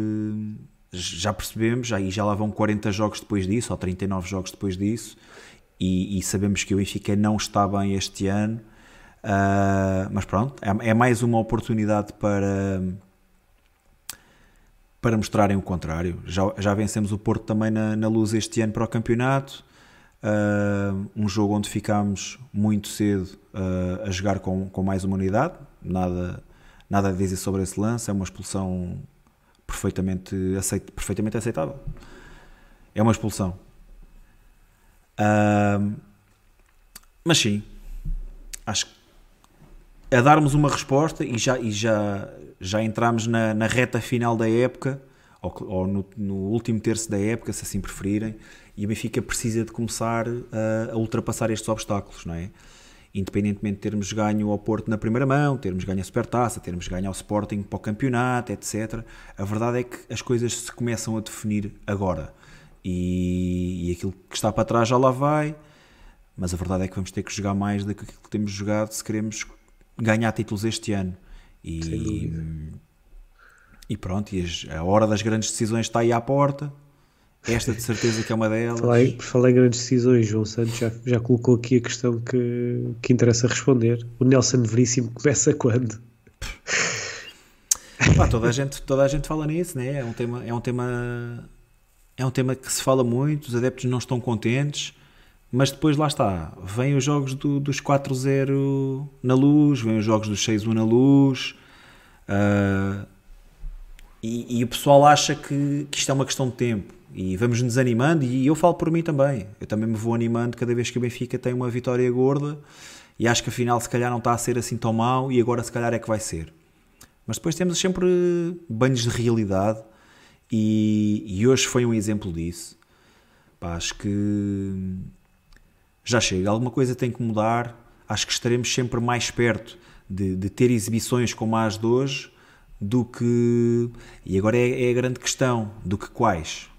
já percebemos, já, já lá vão 40 jogos depois disso, ou 39 jogos depois disso, e, e sabemos que o Benfica não está bem este ano, Uh, mas pronto, é, é, mais uma oportunidade para, para mostrarem o contrário. Já, já vencemos o Porto também na, na luz este ano para o campeonato. Uh, um jogo onde ficámos muito cedo uh, a jogar com, com mais uma unidade. Nada, nada a dizer sobre esse lance. É uma expulsão perfeitamente, aceit, perfeitamente aceitável. É uma expulsão. mas sim, acho que a darmos uma resposta e já, e já, já entramos na, na reta final da época, ou, ou no, no, último terço da época, se assim preferirem, e o Benfica precisa de começar a, a, ultrapassar estes obstáculos, não é? Independentemente de termos ganho ao Porto na primeira mão, termos ganho a Supertaça, termos ganho ao Sporting para o campeonato, etc. A verdade é que as coisas se começam a definir agora. E, e aquilo que está para trás já lá vai, mas a verdade é que vamos ter que jogar mais do que aquilo que temos jogado se queremos ganhar títulos este ano. E, e pronto, e a hora das grandes decisões está aí à porta. Esta de certeza que é uma delas. Falei, falei em grandes decisões, João Santos já, já colocou aqui a questão que, que interessa responder. O Nelson Veríssimo começa quando? Pá, toda, a gente, toda a gente fala nisso, né? é, um tema, é um tema é um tema que se fala muito, os adeptos não estão contentes mas depois lá está, vêm os jogos do, dos 4-0 na luz, vêm os jogos dos 6-1 na luz, uh, e, e, o pessoal acha que, que isto é uma questão de tempo, e vamos nos animando, e eu falo por mim também, eu também me vou animando cada vez que o Benfica tem uma vitória gorda, e acho que afinal se calhar não está a ser assim tão mal, e agora se calhar é que vai ser. Mas depois temos sempre banhos de realidade, e, e hoje foi um exemplo disso. Pá, acho que já chega, alguma coisa tem que mudar. Acho que estaremos sempre mais perto de, de ter exibições como as de hoje do que. E agora é, é, a grande questão: do que quais?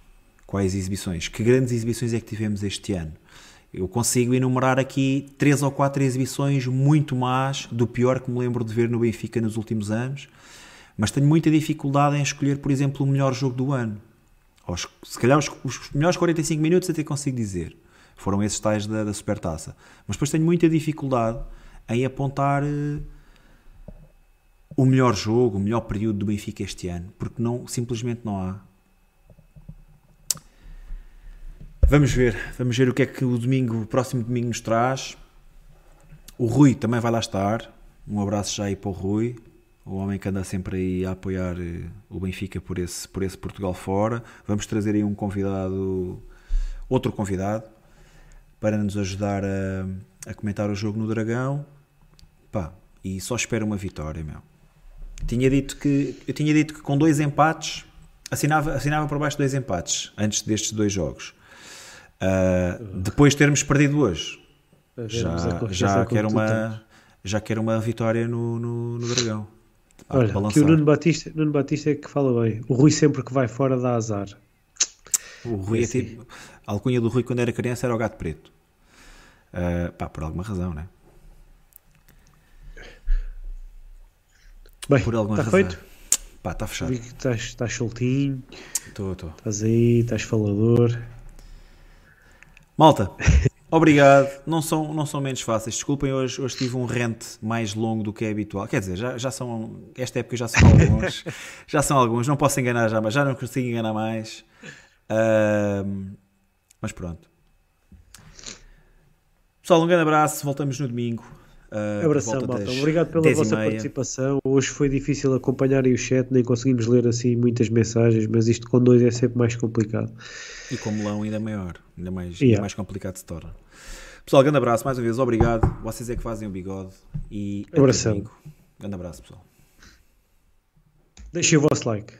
Quais exibições? Que grandes exibições é que tivemos este ano? Eu consigo enumerar aqui três ou quatro exibições muito más do pior que me lembro de ver no Benfica nos últimos anos, mas tenho muita dificuldade em escolher, por exemplo, o melhor jogo do ano. Ou, se calhar os, os melhores 45 minutos até consigo dizer. Foram esses tais da, da Supertaça. Mas depois tenho muita dificuldade em apontar uh, o melhor jogo, o melhor período do Benfica este ano, porque não, simplesmente não há. Vamos ver, vamos ver o que é que o domingo, o próximo domingo nos traz. O Rui também vai lá estar. Um abraço já aí para o Rui, o homem que anda sempre aí a apoiar uh, o Benfica por esse, por esse Portugal fora. Vamos trazer aí um convidado, outro convidado, para nos ajudar a, a comentar o jogo no Dragão. Pá, e só espero uma vitória, meu. Tinha dito que, eu tinha dito que com dois empates, assinava, assinava por baixo dois empates antes destes dois jogos. Uh, depois de termos perdido hoje, já, já, quero uma, já quero uma vitória no, no, no Dragão. Olha, que o Nuno Batista, Nuno Batista é que fala bem. O Rui sempre que vai fora dá azar. O Rui é, é tipo. A alcunha do Rui quando era criança era o gato preto. Uh, pá, por alguma razão, né? Bem, por alguma está razão. feito? Pá, está fechado. Estás soltinho. Estou, estou. Estás aí, estás falador. Malta, obrigado. Não são, não são menos fáceis. Desculpem, hoje, hoje tive um rente mais longo do que é habitual. Quer dizer, já, já são. Esta época já são alguns. já são alguns. Não posso enganar já, mas já não consigo enganar mais. Uh, mas pronto. Pessoal, um grande abraço. Voltamos no domingo. Uh, Abração, malta. Obrigado pela vossa participação. Hoje foi difícil acompanhar o chat, nem conseguimos ler assim muitas mensagens, mas isto com dois é sempre mais complicado. E com melão ainda maior, ainda mais, yeah. ainda mais complicado se torna. Pessoal, grande abraço mais uma vez, obrigado. Vocês é que fazem o bigode. E abração. Grande abraço, pessoal. Deixem o vosso like.